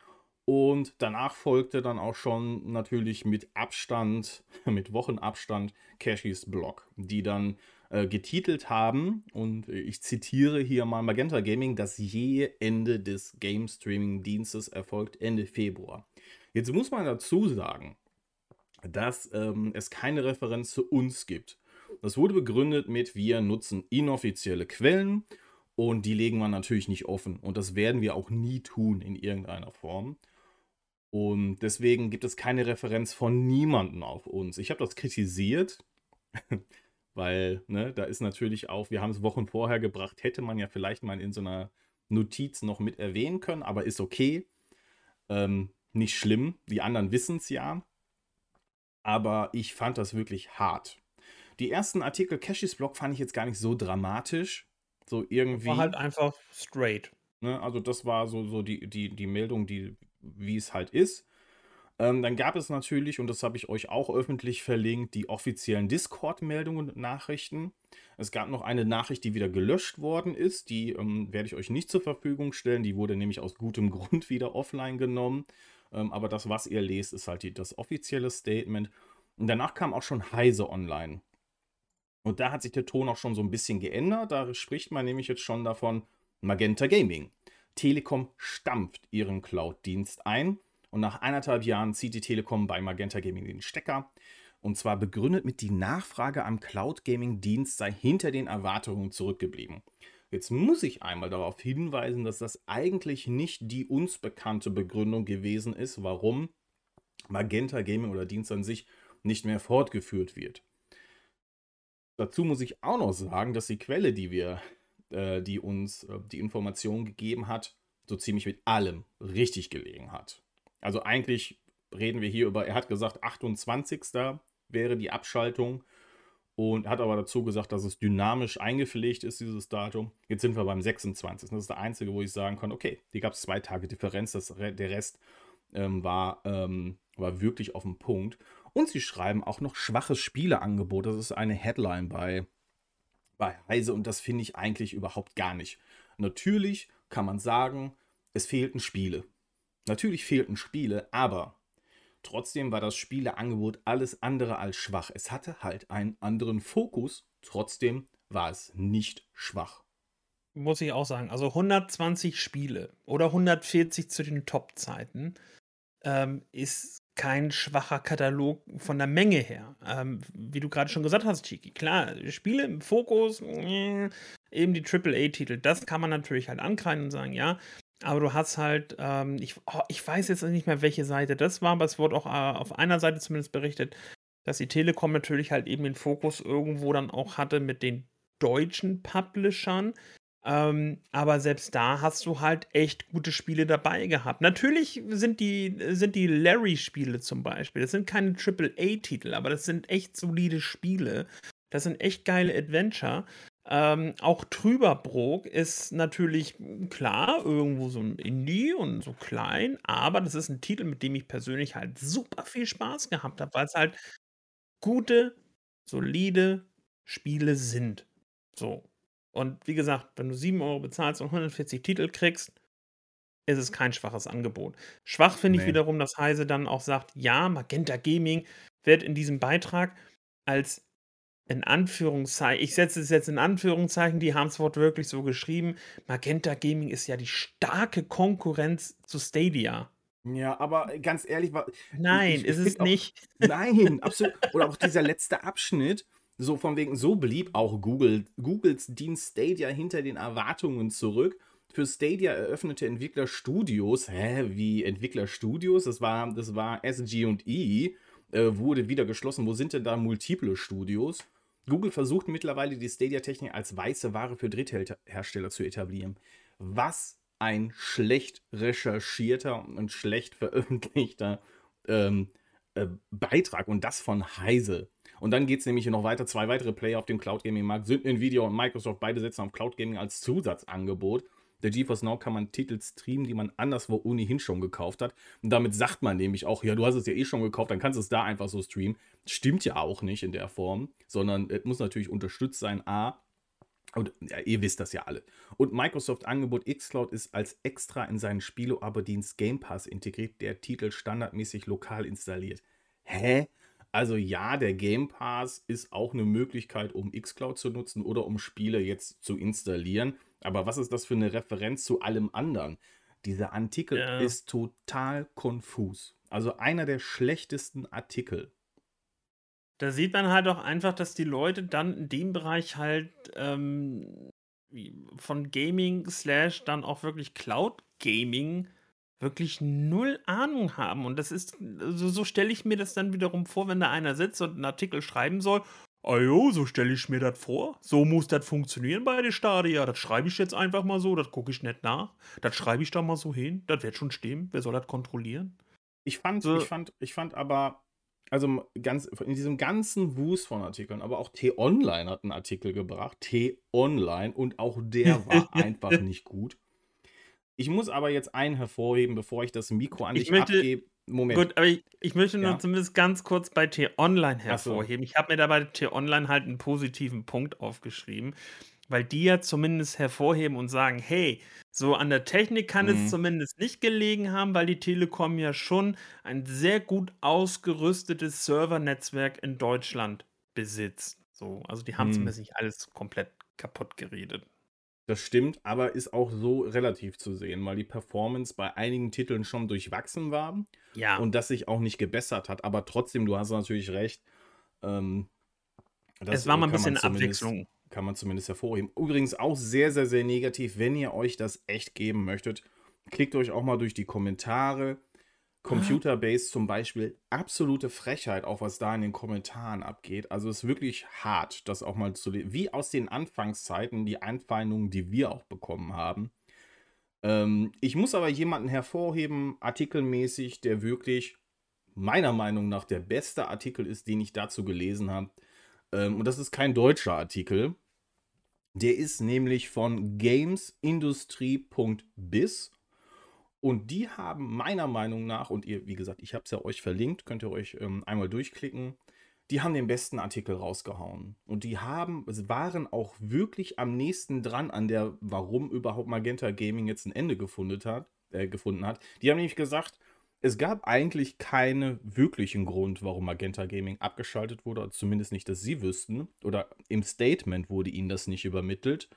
Und danach folgte dann auch schon natürlich mit Abstand, mit Wochenabstand, Cashys Blog, die dann äh, getitelt haben, und ich zitiere hier mal Magenta Gaming, das je Ende des Game Streaming Dienstes erfolgt Ende Februar. Jetzt muss man dazu sagen, dass ähm, es keine Referenz zu uns gibt. Das wurde begründet mit, wir nutzen inoffizielle Quellen und die legen wir natürlich nicht offen. Und das werden wir auch nie tun in irgendeiner Form. Und deswegen gibt es keine Referenz von niemandem auf uns. Ich habe das kritisiert, weil ne, da ist natürlich auch, wir haben es Wochen vorher gebracht, hätte man ja vielleicht mal in so einer Notiz noch mit erwähnen können, aber ist okay. Ähm, nicht schlimm, die anderen wissen es ja aber ich fand das wirklich hart. Die ersten Artikel Cashys Blog fand ich jetzt gar nicht so dramatisch. So irgendwie. War halt einfach straight. Ne, also, das war so, so die, die, die Meldung, die, wie es halt ist. Ähm, dann gab es natürlich, und das habe ich euch auch öffentlich verlinkt, die offiziellen Discord-Meldungen und Nachrichten. Es gab noch eine Nachricht, die wieder gelöscht worden ist. Die ähm, werde ich euch nicht zur Verfügung stellen. Die wurde nämlich aus gutem Grund wieder offline genommen. Ähm, aber das, was ihr lest, ist halt die, das offizielle Statement. Und danach kam auch schon Heise online. Und da hat sich der Ton auch schon so ein bisschen geändert. Da spricht man nämlich jetzt schon davon, Magenta Gaming. Telekom stampft ihren Cloud-Dienst ein und nach eineinhalb Jahren zieht die Telekom bei Magenta Gaming den Stecker. Und zwar begründet mit die Nachfrage am Cloud Gaming Dienst sei hinter den Erwartungen zurückgeblieben. Jetzt muss ich einmal darauf hinweisen, dass das eigentlich nicht die uns bekannte Begründung gewesen ist, warum Magenta Gaming oder Dienst an sich nicht mehr fortgeführt wird. Dazu muss ich auch noch sagen, dass die Quelle, die wir, äh, die uns äh, die Information gegeben hat, so ziemlich mit allem richtig gelegen hat. Also eigentlich reden wir hier über, er hat gesagt 28. wäre die Abschaltung und hat aber dazu gesagt, dass es dynamisch eingepflegt ist, dieses Datum. Jetzt sind wir beim 26. Das ist der einzige, wo ich sagen kann, okay, hier gab es zwei Tage Differenz, das, der Rest ähm, war, ähm, war wirklich auf dem Punkt. Und sie schreiben auch noch schwaches Spieleangebot. Das ist eine Headline bei, bei Heise und das finde ich eigentlich überhaupt gar nicht. Natürlich kann man sagen, es fehlten Spiele. Natürlich fehlten Spiele, aber Trotzdem war das Spieleangebot alles andere als schwach. Es hatte halt einen anderen Fokus. Trotzdem war es nicht schwach. Muss ich auch sagen. Also 120 Spiele oder 140 zu den Top-Zeiten ähm, ist kein schwacher Katalog von der Menge her. Ähm, wie du gerade schon gesagt hast, Chiki. Klar, Spiele im Fokus, äh, eben die AAA-Titel, das kann man natürlich halt ankreiden und sagen, ja, aber du hast halt, ähm, ich, oh, ich weiß jetzt nicht mehr, welche Seite das war, aber es wurde auch äh, auf einer Seite zumindest berichtet, dass die Telekom natürlich halt eben den Fokus irgendwo dann auch hatte mit den deutschen Publishern. Ähm, aber selbst da hast du halt echt gute Spiele dabei gehabt. Natürlich sind die, sind die Larry-Spiele zum Beispiel, das sind keine AAA-Titel, aber das sind echt solide Spiele. Das sind echt geile Adventure. Ähm, auch Trüberbrook ist natürlich klar, irgendwo so ein Indie und so klein, aber das ist ein Titel, mit dem ich persönlich halt super viel Spaß gehabt habe, weil es halt gute, solide Spiele sind. So. Und wie gesagt, wenn du 7 Euro bezahlst und 140 Titel kriegst, ist es kein schwaches Angebot. Schwach finde nee. ich wiederum, dass Heise dann auch sagt, ja, Magenta Gaming wird in diesem Beitrag als in Anführungszeichen, ich setze es jetzt in Anführungszeichen, die haben es wortwörtlich so geschrieben, Magenta Gaming ist ja die starke Konkurrenz zu Stadia. Ja, aber ganz ehrlich, nein, ich, ich ist es auch, nicht. Nein, absolut. Oder auch dieser letzte Abschnitt, so von wegen, so blieb auch Google, Googles Dienst Stadia hinter den Erwartungen zurück. Für Stadia eröffnete Entwicklerstudios, hä, wie Entwicklerstudios? Das war, das war SG&E, äh, wurde wieder geschlossen. Wo sind denn da multiple Studios? Google versucht mittlerweile die Stadia-Technik als weiße Ware für Dritthersteller zu etablieren. Was ein schlecht recherchierter und schlecht veröffentlichter ähm, äh, Beitrag und das von Heise. Und dann geht es nämlich noch weiter. Zwei weitere Player auf dem Cloud Gaming Markt sind Nvidia und Microsoft. Beide setzen auf Cloud Gaming als Zusatzangebot. Der GeForce Now kann man Titel streamen, die man anderswo ohnehin schon gekauft hat. Und damit sagt man nämlich auch, ja, du hast es ja eh schon gekauft, dann kannst du es da einfach so streamen. Stimmt ja auch nicht in der Form, sondern es muss natürlich unterstützt sein. A, und ja, ihr wisst das ja alle. Und Microsoft Angebot xCloud ist als extra in seinen Spieleabo-Dienst Game Pass integriert, der Titel standardmäßig lokal installiert. Hä? Also ja, der Game Pass ist auch eine Möglichkeit, um xCloud zu nutzen oder um Spiele jetzt zu installieren. Aber was ist das für eine Referenz zu allem anderen? Dieser Artikel ja. ist total konfus. Also einer der schlechtesten Artikel. Da sieht man halt auch einfach, dass die Leute dann in dem Bereich halt ähm, von Gaming slash dann auch wirklich Cloud Gaming wirklich null Ahnung haben. Und das ist, so, so stelle ich mir das dann wiederum vor, wenn da einer sitzt und einen Artikel schreiben soll. Ah jo, so stelle ich mir das vor. So muss das funktionieren bei der Stadia. Das schreibe ich jetzt einfach mal so, das gucke ich nicht nach. Das schreibe ich da mal so hin. Das wird schon stimmen. Wer soll das kontrollieren? Ich fand, so. ich fand, ich fand aber, also ganz, in diesem ganzen Wust von Artikeln, aber auch T-Online hat einen Artikel gebracht. T-Online und auch der war einfach nicht gut. Ich muss aber jetzt einen hervorheben, bevor ich das Mikro an dich abgebe. Moment. Gut, aber ich, ich möchte nur ja. zumindest ganz kurz bei T-Online hervorheben. So. Ich habe mir da bei T-Online halt einen positiven Punkt aufgeschrieben, weil die ja zumindest hervorheben und sagen, hey, so an der Technik kann mhm. es zumindest nicht gelegen haben, weil die Telekom ja schon ein sehr gut ausgerüstetes Servernetzwerk in Deutschland besitzt. So, also die haben mhm. zumindest nicht alles komplett kaputt geredet. Das stimmt, aber ist auch so relativ zu sehen, weil die Performance bei einigen Titeln schon durchwachsen war ja. und das sich auch nicht gebessert hat. Aber trotzdem, du hast natürlich recht. Ähm, es war mal ein bisschen Abwechslung. Kann man zumindest hervorheben. Übrigens auch sehr, sehr, sehr negativ, wenn ihr euch das echt geben möchtet. Klickt euch auch mal durch die Kommentare Computerbase zum Beispiel absolute Frechheit, auch was da in den Kommentaren abgeht. Also es ist wirklich hart, das auch mal zu lesen. Wie aus den Anfangszeiten die Einfeindungen, die wir auch bekommen haben. Ähm, ich muss aber jemanden hervorheben, artikelmäßig, der wirklich meiner Meinung nach der beste Artikel ist, den ich dazu gelesen habe. Ähm, und das ist kein deutscher Artikel. Der ist nämlich von gamesindustrie.biz. Und die haben meiner Meinung nach, und ihr, wie gesagt, ich habe es ja euch verlinkt, könnt ihr euch ähm, einmal durchklicken, die haben den besten Artikel rausgehauen. Und die haben, waren auch wirklich am nächsten dran an der, warum überhaupt Magenta Gaming jetzt ein Ende gefunden hat. Äh, gefunden hat. Die haben nämlich gesagt, es gab eigentlich keinen wirklichen Grund, warum Magenta Gaming abgeschaltet wurde, zumindest nicht, dass sie wüssten. Oder im Statement wurde ihnen das nicht übermittelt.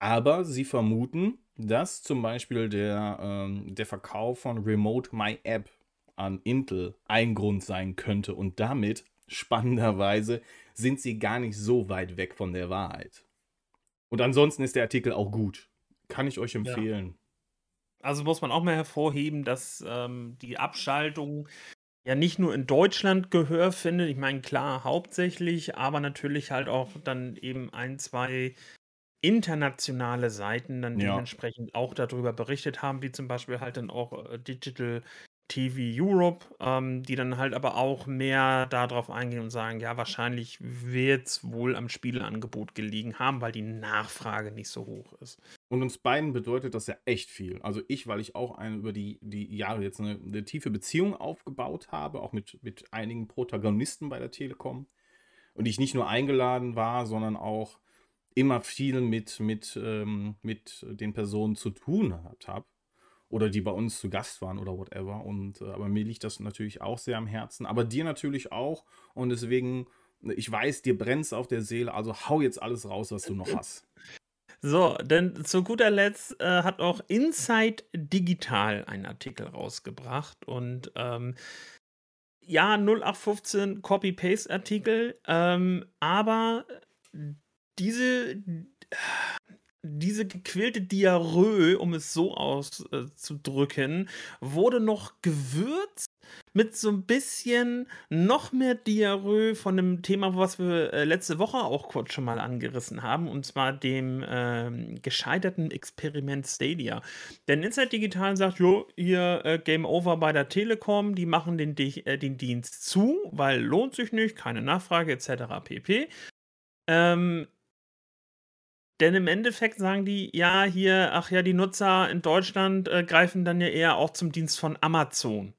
Aber sie vermuten, dass zum Beispiel der, ähm, der Verkauf von Remote My App an Intel ein Grund sein könnte und damit spannenderweise sind sie gar nicht so weit weg von der Wahrheit. Und ansonsten ist der Artikel auch gut. Kann ich euch empfehlen. Ja. Also muss man auch mal hervorheben, dass ähm, die Abschaltung ja nicht nur in Deutschland Gehör findet. Ich meine, klar, hauptsächlich, aber natürlich halt auch dann eben ein, zwei internationale Seiten dann ja. dementsprechend auch darüber berichtet haben, wie zum Beispiel halt dann auch äh, Digital TV Europe, ähm, die dann halt aber auch mehr darauf eingehen und sagen, ja, wahrscheinlich wird es wohl am Spieleangebot gelegen haben, weil die Nachfrage nicht so hoch ist. Und uns beiden bedeutet das ja echt viel. Also ich, weil ich auch eine, über die, die Jahre jetzt eine, eine tiefe Beziehung aufgebaut habe, auch mit, mit einigen Protagonisten bei der Telekom. Und ich nicht nur eingeladen war, sondern auch immer viel mit, mit, ähm, mit den Personen zu tun habe oder die bei uns zu Gast waren oder whatever. Und äh, aber mir liegt das natürlich auch sehr am Herzen. Aber dir natürlich auch. Und deswegen, ich weiß, dir brennt auf der Seele. Also hau jetzt alles raus, was du noch hast. So, denn zu guter Letzt äh, hat auch Inside Digital einen Artikel rausgebracht und ähm, ja, 0815 Copy-Paste-Artikel, ähm, aber diese diese gequälte Diarrhoe, um es so auszudrücken, wurde noch gewürzt mit so ein bisschen noch mehr Diarrhoe von dem Thema, was wir äh, letzte Woche auch kurz schon mal angerissen haben, und zwar dem äh, gescheiterten Experiment Stadia. Denn Inside Digital sagt, jo, hier äh, Game Over bei der Telekom, die machen den, äh, den Dienst zu, weil lohnt sich nicht, keine Nachfrage etc. pp. Ähm, denn im Endeffekt sagen die, ja, hier, ach ja, die Nutzer in Deutschland äh, greifen dann ja eher auch zum Dienst von Amazon.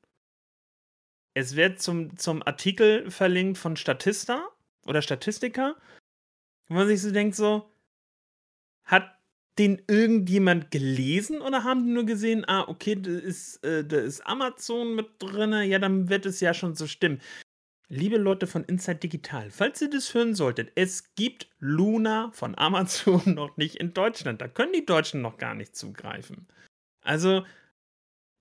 Es wird zum, zum Artikel verlinkt von Statista oder Statistiker, wo man sich so denkt, so, hat den irgendjemand gelesen oder haben die nur gesehen, ah, okay, da ist, äh, da ist Amazon mit drin, ja, dann wird es ja schon so stimmen. Liebe Leute von Inside Digital, falls ihr das hören solltet, es gibt Luna von Amazon noch nicht in Deutschland. Da können die Deutschen noch gar nicht zugreifen. Also,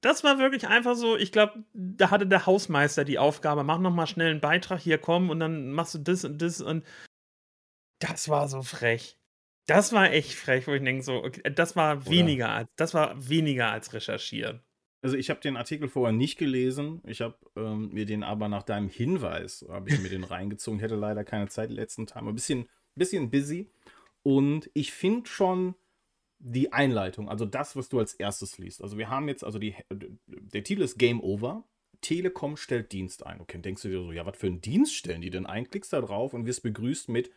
das war wirklich einfach so, ich glaube, da hatte der Hausmeister die Aufgabe, mach noch mal schnell einen Beitrag hier kommen und dann machst du das und das und das war so frech. Das war echt frech, wo ich denke so, okay, das war weniger als das war weniger als recherchieren. Also ich habe den Artikel vorher nicht gelesen. Ich habe ähm, mir den aber nach deinem Hinweis, habe ich mir den reingezogen. Ich hätte leider keine Zeit letzten Tage. Ein bisschen, bisschen busy. Und ich finde schon die Einleitung, also das, was du als erstes liest. Also wir haben jetzt, also die, der Titel ist Game Over. Telekom stellt Dienst ein. Okay, denkst du dir so, ja, was für einen Dienst stellen die denn ein? Klickst da drauf und wirst begrüßt mit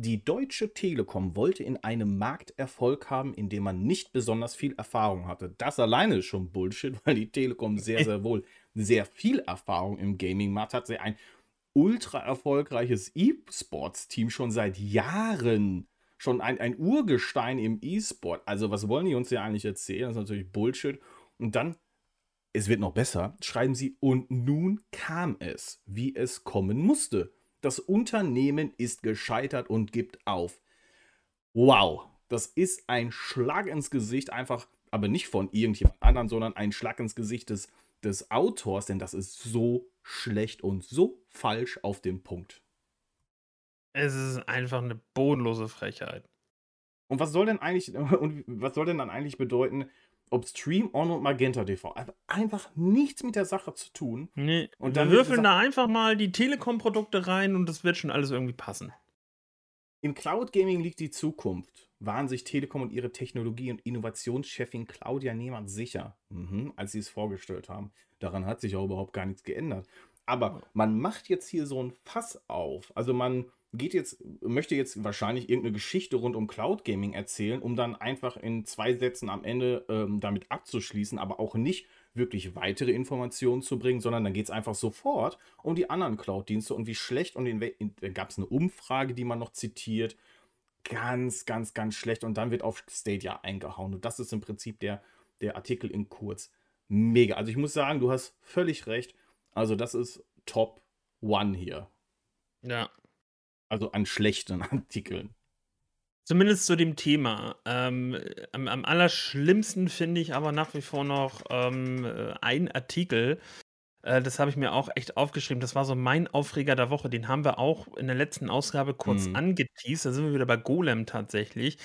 die Deutsche Telekom wollte in einem Markt Erfolg haben, in dem man nicht besonders viel Erfahrung hatte. Das alleine ist schon Bullshit, weil die Telekom sehr, sehr wohl sehr viel Erfahrung im Gaming-Markt hat. Sie ein ultra erfolgreiches E-Sports-Team schon seit Jahren. Schon ein, ein Urgestein im E-Sport. Also, was wollen die uns ja eigentlich erzählen? Das ist natürlich Bullshit. Und dann, es wird noch besser, schreiben sie, und nun kam es, wie es kommen musste. Das Unternehmen ist gescheitert und gibt auf. Wow, das ist ein Schlag ins Gesicht, einfach, aber nicht von irgendjemand anderen, sondern ein Schlag ins Gesicht des, des Autors, denn das ist so schlecht und so falsch auf dem Punkt. Es ist einfach eine bodenlose Frechheit. Und was soll denn eigentlich, und was soll denn dann eigentlich bedeuten, ob Stream On und Magenta TV. Einfach nichts mit der Sache zu tun. Nee. Und dann wir würfeln da einfach mal die Telekom-Produkte rein und das wird schon alles irgendwie passen. Im Cloud Gaming liegt die Zukunft, waren sich Telekom und ihre Technologie- und Innovationschefin Claudia Nehmann sicher, mhm, als sie es vorgestellt haben. Daran hat sich auch überhaupt gar nichts geändert. Aber man macht jetzt hier so ein Fass auf. Also man geht jetzt, möchte jetzt wahrscheinlich irgendeine Geschichte rund um Cloud Gaming erzählen, um dann einfach in zwei Sätzen am Ende ähm, damit abzuschließen, aber auch nicht wirklich weitere Informationen zu bringen, sondern dann geht es einfach sofort um die anderen Cloud-Dienste und wie schlecht und da gab es eine Umfrage, die man noch zitiert. Ganz, ganz, ganz schlecht und dann wird auf Stadia eingehauen. Und das ist im Prinzip der, der Artikel in kurz. Mega. Also ich muss sagen, du hast völlig recht. Also das ist Top One hier. Ja. Also an schlechten Artikeln. Zumindest zu dem Thema. Ähm, am, am, allerschlimmsten finde ich aber nach wie vor noch ähm, äh, ein Artikel. Äh, das habe ich mir auch echt aufgeschrieben. Das war so mein Aufreger der Woche. Den haben wir auch in der letzten Ausgabe kurz mhm. angeteased. Da sind wir wieder bei Golem tatsächlich.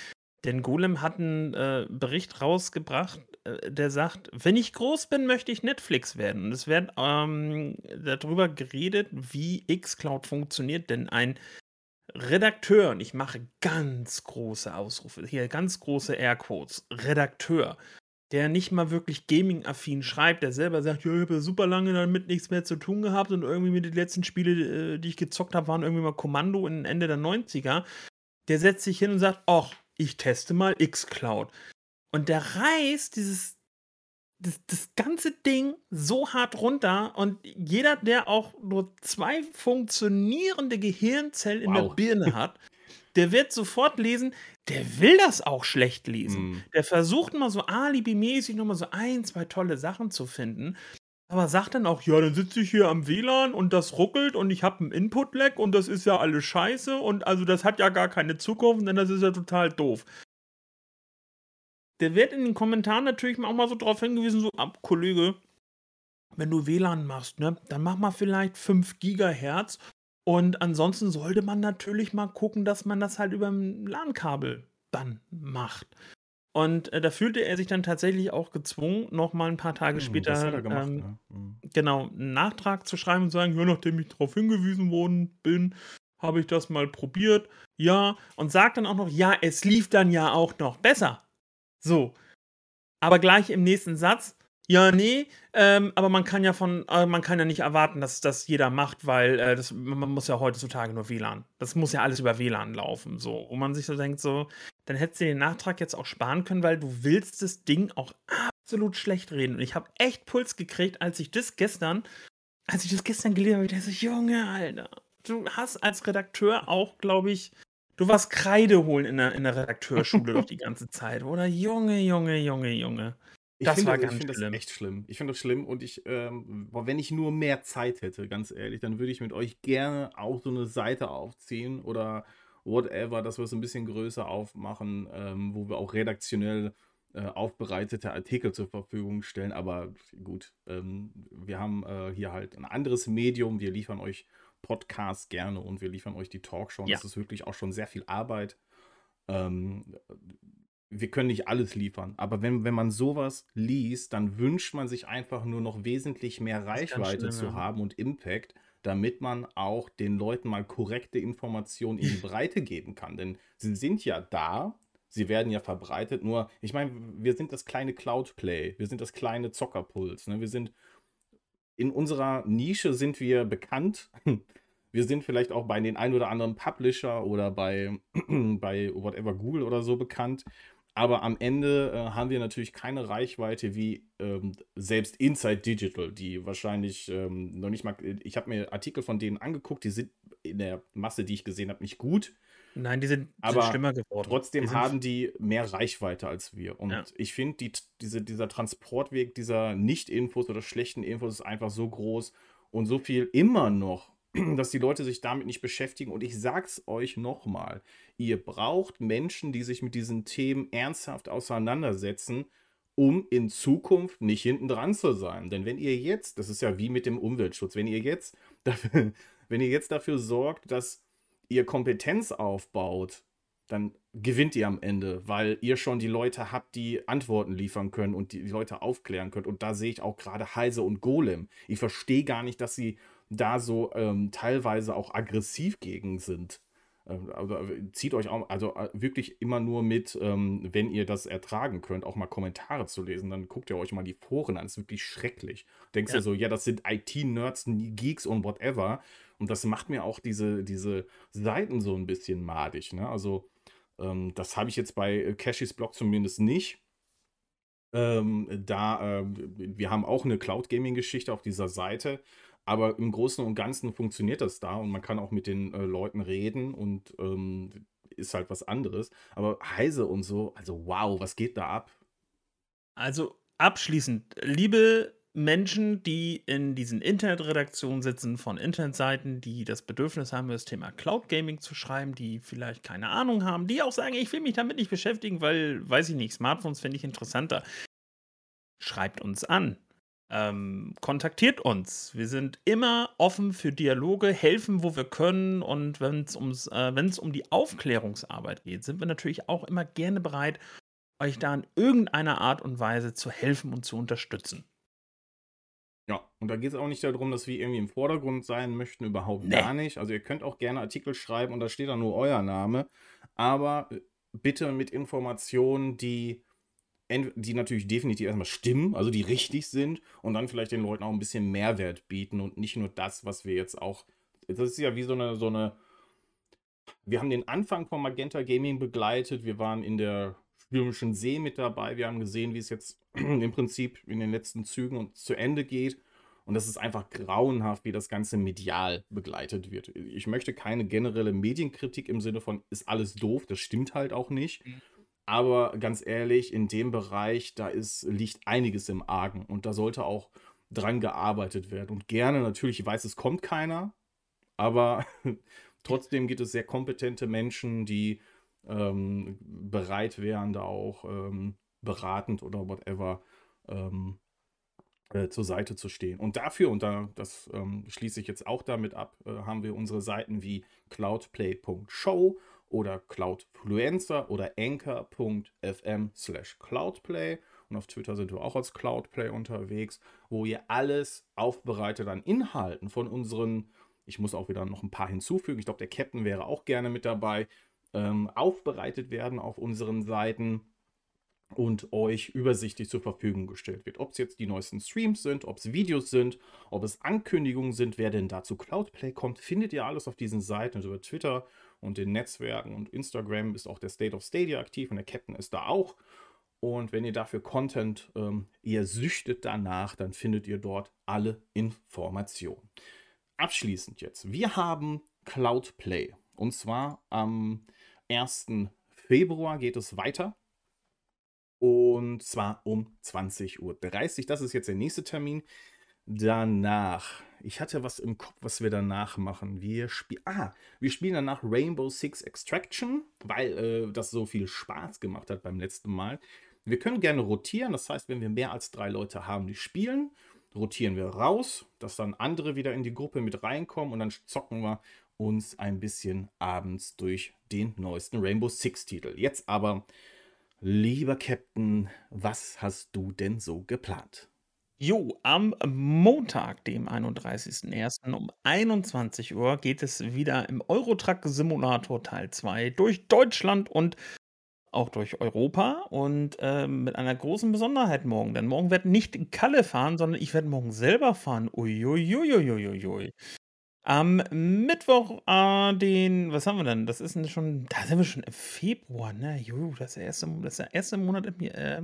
Denn Golem hat einen äh, Bericht rausgebracht, äh, der sagt, wenn ich groß bin, möchte ich Netflix werden. Und es wird ähm, darüber geredet, wie Xcloud funktioniert. Denn ein Redakteur, und ich mache ganz große Ausrufe, hier ganz große Airquotes, Redakteur, der nicht mal wirklich gaming-affin schreibt, der selber sagt, ja, ich habe super lange damit nichts mehr zu tun gehabt und irgendwie mit den letzten Spiele, äh, die ich gezockt habe, waren irgendwie mal Kommando in Ende der 90er. Der setzt sich hin und sagt, ach, ich teste mal Xcloud. Und der reißt dieses das, das ganze Ding so hart runter und jeder, der auch nur zwei funktionierende Gehirnzellen in wow. der Birne hat, der wird sofort lesen, der will das auch schlecht lesen. Mm. Der versucht mal so alibimäßig nochmal so ein, zwei tolle Sachen zu finden. Aber sagt dann auch, ja, dann sitze ich hier am WLAN und das ruckelt und ich habe einen Input-Lag und das ist ja alles scheiße und also das hat ja gar keine Zukunft, denn das ist ja total doof der wird in den Kommentaren natürlich auch mal so drauf hingewiesen, so, ab, Kollege, wenn du WLAN machst, ne, dann mach mal vielleicht 5 Gigahertz und ansonsten sollte man natürlich mal gucken, dass man das halt über ein LAN-Kabel dann macht. Und äh, da fühlte er sich dann tatsächlich auch gezwungen, noch mal ein paar Tage hm, später gemacht, ähm, ja. hm. genau einen Nachtrag zu schreiben und zu sagen, ja, nachdem ich darauf hingewiesen worden bin, habe ich das mal probiert. Ja, und sagt dann auch noch, ja, es lief dann ja auch noch besser. So. Aber gleich im nächsten Satz, ja, nee, ähm, aber man kann ja von, äh, man kann ja nicht erwarten, dass das jeder macht, weil äh, das, man muss ja heutzutage nur WLAN. Das muss ja alles über WLAN laufen, so. Wo man sich so denkt, so, dann hättest du den Nachtrag jetzt auch sparen können, weil du willst das Ding auch absolut schlecht reden. Und ich habe echt Puls gekriegt, als ich das gestern, als ich das gestern gelesen habe, ich dachte so, Junge, Alter, du hast als Redakteur auch, glaube ich, Du warst Kreide holen in der, in der Redakteurschule doch die ganze Zeit, oder? Junge, Junge, Junge, Junge. Ich das finde, war ganz ich finde das echt schlimm. Ich finde das schlimm und ich, ähm, wenn ich nur mehr Zeit hätte, ganz ehrlich, dann würde ich mit euch gerne auch so eine Seite aufziehen oder whatever, dass wir es ein bisschen größer aufmachen, ähm, wo wir auch redaktionell äh, aufbereitete Artikel zur Verfügung stellen. Aber gut, ähm, wir haben äh, hier halt ein anderes Medium. Wir liefern euch Podcast gerne und wir liefern euch die Talkshow. Ja. Das ist wirklich auch schon sehr viel Arbeit. Ähm, wir können nicht alles liefern, aber wenn, wenn man sowas liest, dann wünscht man sich einfach nur noch wesentlich mehr Reichweite schlimm, zu ja. haben und Impact, damit man auch den Leuten mal korrekte Informationen in die Breite geben kann. Denn sie sind ja da, sie werden ja verbreitet, nur, ich meine, wir sind das kleine Cloud-Play, wir sind das kleine Zockerpuls, ne? wir sind in unserer Nische sind wir bekannt. Wir sind vielleicht auch bei den ein oder anderen Publisher oder bei, bei whatever Google oder so bekannt. Aber am Ende äh, haben wir natürlich keine Reichweite wie ähm, selbst Inside Digital, die wahrscheinlich ähm, noch nicht mal. Ich habe mir Artikel von denen angeguckt, die sind in der Masse, die ich gesehen habe, nicht gut. Nein, die sind, aber sind schlimmer geworden. Trotzdem die haben die mehr Reichweite als wir. Und ja. ich finde, die, diese, dieser Transportweg dieser Nicht-Infos oder schlechten Infos ist einfach so groß und so viel immer noch, dass die Leute sich damit nicht beschäftigen. Und ich sag's euch nochmal: Ihr braucht Menschen, die sich mit diesen Themen ernsthaft auseinandersetzen, um in Zukunft nicht hinten dran zu sein. Denn wenn ihr jetzt, das ist ja wie mit dem Umweltschutz, wenn ihr jetzt dafür, wenn ihr jetzt dafür sorgt, dass ihr Kompetenz aufbaut, dann gewinnt ihr am Ende, weil ihr schon die Leute habt, die Antworten liefern können und die Leute aufklären könnt. Und da sehe ich auch gerade Heise und Golem. Ich verstehe gar nicht, dass sie da so ähm, teilweise auch aggressiv gegen sind. Ähm, also äh, zieht euch auch, also äh, wirklich immer nur mit, ähm, wenn ihr das ertragen könnt, auch mal Kommentare zu lesen. Dann guckt ihr euch mal die Foren an. Das ist wirklich schrecklich. Denkst ja. du so, ja, das sind IT-Nerds, Geeks und whatever. Und das macht mir auch diese, diese Seiten so ein bisschen madig. Ne? Also, ähm, das habe ich jetzt bei Cashys Blog zumindest nicht. Ähm, da, äh, wir haben auch eine Cloud Gaming Geschichte auf dieser Seite, aber im Großen und Ganzen funktioniert das da und man kann auch mit den äh, Leuten reden und ähm, ist halt was anderes. Aber Heise und so, also wow, was geht da ab? Also abschließend, liebe Menschen, die in diesen Internetredaktionen sitzen von Internetseiten, die das Bedürfnis haben, das Thema Cloud Gaming zu schreiben, die vielleicht keine Ahnung haben, die auch sagen, ich will mich damit nicht beschäftigen, weil, weiß ich nicht, Smartphones finde ich interessanter. Schreibt uns an. Ähm, kontaktiert uns. Wir sind immer offen für Dialoge, helfen, wo wir können. Und wenn es äh, um die Aufklärungsarbeit geht, sind wir natürlich auch immer gerne bereit, euch da in irgendeiner Art und Weise zu helfen und zu unterstützen. Ja, und da geht es auch nicht darum, dass wir irgendwie im Vordergrund sein möchten, überhaupt nee. gar nicht. Also ihr könnt auch gerne Artikel schreiben und da steht dann nur euer Name, aber äh, bitte mit Informationen, die die natürlich definitiv erstmal stimmen, also die richtig sind und dann vielleicht den Leuten auch ein bisschen Mehrwert bieten und nicht nur das, was wir jetzt auch. Das ist ja wie so eine, so eine. Wir haben den Anfang von Magenta Gaming begleitet. Wir waren in der stürmischen See mit dabei. Wir haben gesehen, wie es jetzt im Prinzip in den letzten Zügen zu Ende geht. Und das ist einfach grauenhaft, wie das Ganze medial begleitet wird. Ich möchte keine generelle Medienkritik im Sinne von, ist alles doof, das stimmt halt auch nicht. Mhm. Aber ganz ehrlich, in dem Bereich, da ist, liegt einiges im Argen und da sollte auch dran gearbeitet werden. Und gerne, natürlich, ich weiß, es kommt keiner, aber trotzdem gibt es sehr kompetente Menschen, die ähm, bereit wären, da auch ähm, beratend oder whatever ähm, äh, zur Seite zu stehen. Und dafür, und da, das ähm, schließe ich jetzt auch damit ab, äh, haben wir unsere Seiten wie cloudplay.show oder Cloudfluencer oder anchor.fm slash cloudplay. Und auf Twitter sind wir auch als Cloudplay unterwegs, wo ihr alles aufbereitet an Inhalten von unseren, ich muss auch wieder noch ein paar hinzufügen, ich glaube, der Captain wäre auch gerne mit dabei, ähm, aufbereitet werden auf unseren Seiten und euch übersichtlich zur Verfügung gestellt wird. Ob es jetzt die neuesten Streams sind, ob es Videos sind, ob es Ankündigungen sind, wer denn da zu Cloudplay kommt, findet ihr alles auf diesen Seiten und über Twitter und den Netzwerken und Instagram ist auch der State of Stadia aktiv und der Captain ist da auch. Und wenn ihr dafür Content, ähm, ihr süchtet danach, dann findet ihr dort alle Informationen. Abschließend jetzt, wir haben Cloudplay und zwar am 1. Februar geht es weiter. Und zwar um 20.30 Uhr. Das ist jetzt der nächste Termin. Danach, ich hatte was im Kopf, was wir danach machen. Wir spielen, ah, wir spielen danach Rainbow Six Extraction, weil äh, das so viel Spaß gemacht hat beim letzten Mal. Wir können gerne rotieren, das heißt, wenn wir mehr als drei Leute haben, die spielen, rotieren wir raus, dass dann andere wieder in die Gruppe mit reinkommen und dann zocken wir uns ein bisschen abends durch den neuesten Rainbow Six Titel. Jetzt aber, lieber Captain, was hast du denn so geplant? Jo, am Montag, dem 31.01. um 21 Uhr geht es wieder im Eurotruck Simulator Teil 2 durch Deutschland und auch durch Europa und äh, mit einer großen Besonderheit morgen. Denn morgen wird nicht Kalle fahren, sondern ich werde morgen selber fahren. Uiuiuiuiui. Am Mittwoch, äh, den, was haben wir denn? Das ist schon, da sind wir schon im Februar, ne? Juhu, das ist der erste, das ist der erste Monat im, äh,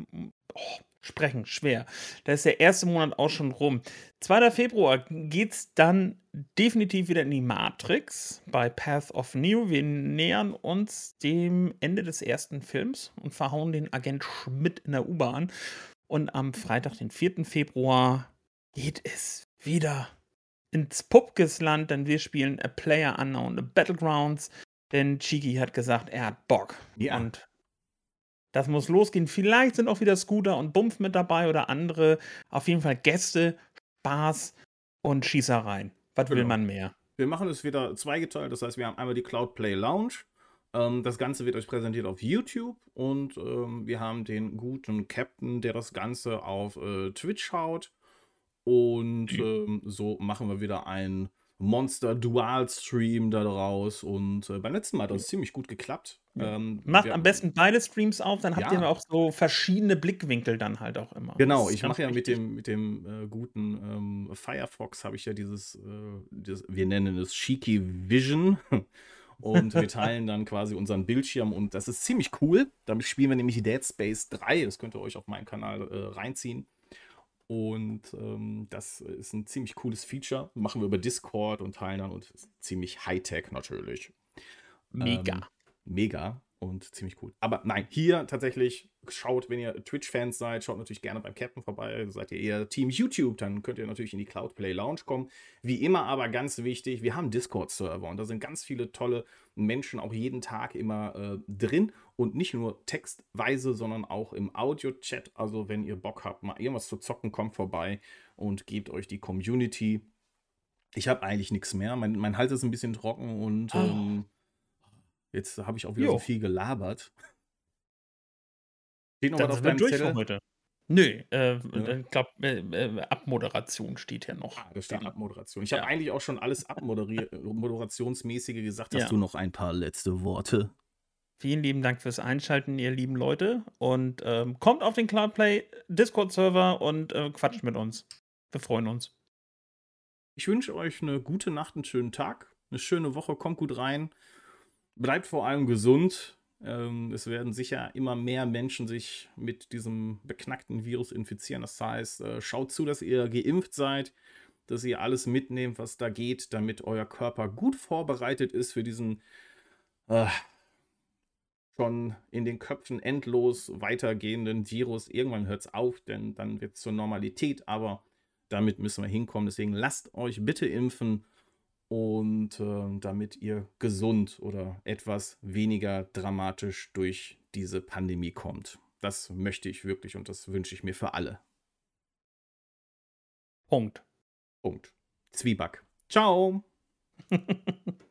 oh, sprechen, schwer. Da ist der erste Monat auch schon rum. 2. Februar geht es dann definitiv wieder in die Matrix bei Path of Neo. Wir nähern uns dem Ende des ersten Films und verhauen den Agent Schmidt in der U-Bahn. Und am Freitag, den 4. Februar, geht es wieder ins Pupkesland, denn wir spielen A Player Unknown Battlegrounds. Denn Chiki hat gesagt, er hat Bock. Ja. Und das muss losgehen. Vielleicht sind auch wieder Scooter und Bumpf mit dabei oder andere. Auf jeden Fall Gäste, Spaß und Schießereien. Was genau. will man mehr? Wir machen es wieder zweigeteilt. Das heißt, wir haben einmal die Cloud Play Lounge. Ähm, das Ganze wird euch präsentiert auf YouTube und ähm, wir haben den guten Captain, der das Ganze auf äh, Twitch schaut. Und ähm, so machen wir wieder ein Monster Dual Stream daraus und äh, beim letzten Mal hat das ziemlich gut geklappt. Ähm, Macht am besten beide Streams auf, dann habt ja. ihr auch so verschiedene Blickwinkel dann halt auch immer. Genau, ich mache ja mit dem, mit dem äh, guten ähm, Firefox habe ich ja dieses, äh, dieses, wir nennen es Shiki Vision. und wir teilen dann quasi unseren Bildschirm und das ist ziemlich cool. Damit spielen wir nämlich Dead Space 3. Das könnt ihr euch auf meinem Kanal äh, reinziehen. Und ähm, das ist ein ziemlich cooles Feature. Machen wir über Discord und teilen dann und ziemlich Hightech natürlich. Mega. Ähm, mega und ziemlich cool. Aber nein, hier tatsächlich schaut, wenn ihr Twitch-Fans seid, schaut natürlich gerne beim Captain vorbei. Seid ihr eher Team YouTube, dann könnt ihr natürlich in die Cloudplay Lounge kommen. Wie immer aber ganz wichtig, wir haben Discord-Server und da sind ganz viele tolle Menschen auch jeden Tag immer äh, drin und nicht nur textweise, sondern auch im Audio-Chat. Also wenn ihr Bock habt, mal irgendwas zu zocken, kommt vorbei und gebt euch die Community. Ich habe eigentlich nichts mehr. Mein, mein Hals ist ein bisschen trocken und oh. ähm, Jetzt habe ich auch wieder jo. so viel gelabert. Steht noch was auf deinem Zettel? Heute. Nö, äh, ja. ich glaube, äh, äh, Abmoderation steht ja noch. Ah, da steht Abmoderation. Ich ja. habe eigentlich auch schon alles abmoderationsmäßige gesagt. Hast ja. du noch ein paar letzte Worte? Vielen lieben Dank fürs Einschalten, ihr lieben Leute. Und ähm, kommt auf den Cloudplay Discord-Server und äh, quatscht mit uns. Wir freuen uns. Ich wünsche euch eine gute Nacht, einen schönen Tag, eine schöne Woche. Kommt gut rein bleibt vor allem gesund. Ähm, es werden sicher immer mehr Menschen sich mit diesem beknackten Virus infizieren. Das heißt, äh, schaut zu, dass ihr geimpft seid, dass ihr alles mitnehmt, was da geht, damit euer Körper gut vorbereitet ist für diesen äh, schon in den Köpfen endlos weitergehenden Virus. Irgendwann hört es auf, denn dann wird es zur Normalität, aber damit müssen wir hinkommen. Deswegen lasst euch bitte impfen und äh, damit ihr gesund oder etwas weniger dramatisch durch diese Pandemie kommt. Das möchte ich wirklich und das wünsche ich mir für alle. Punkt. Punkt. Zwieback. Ciao.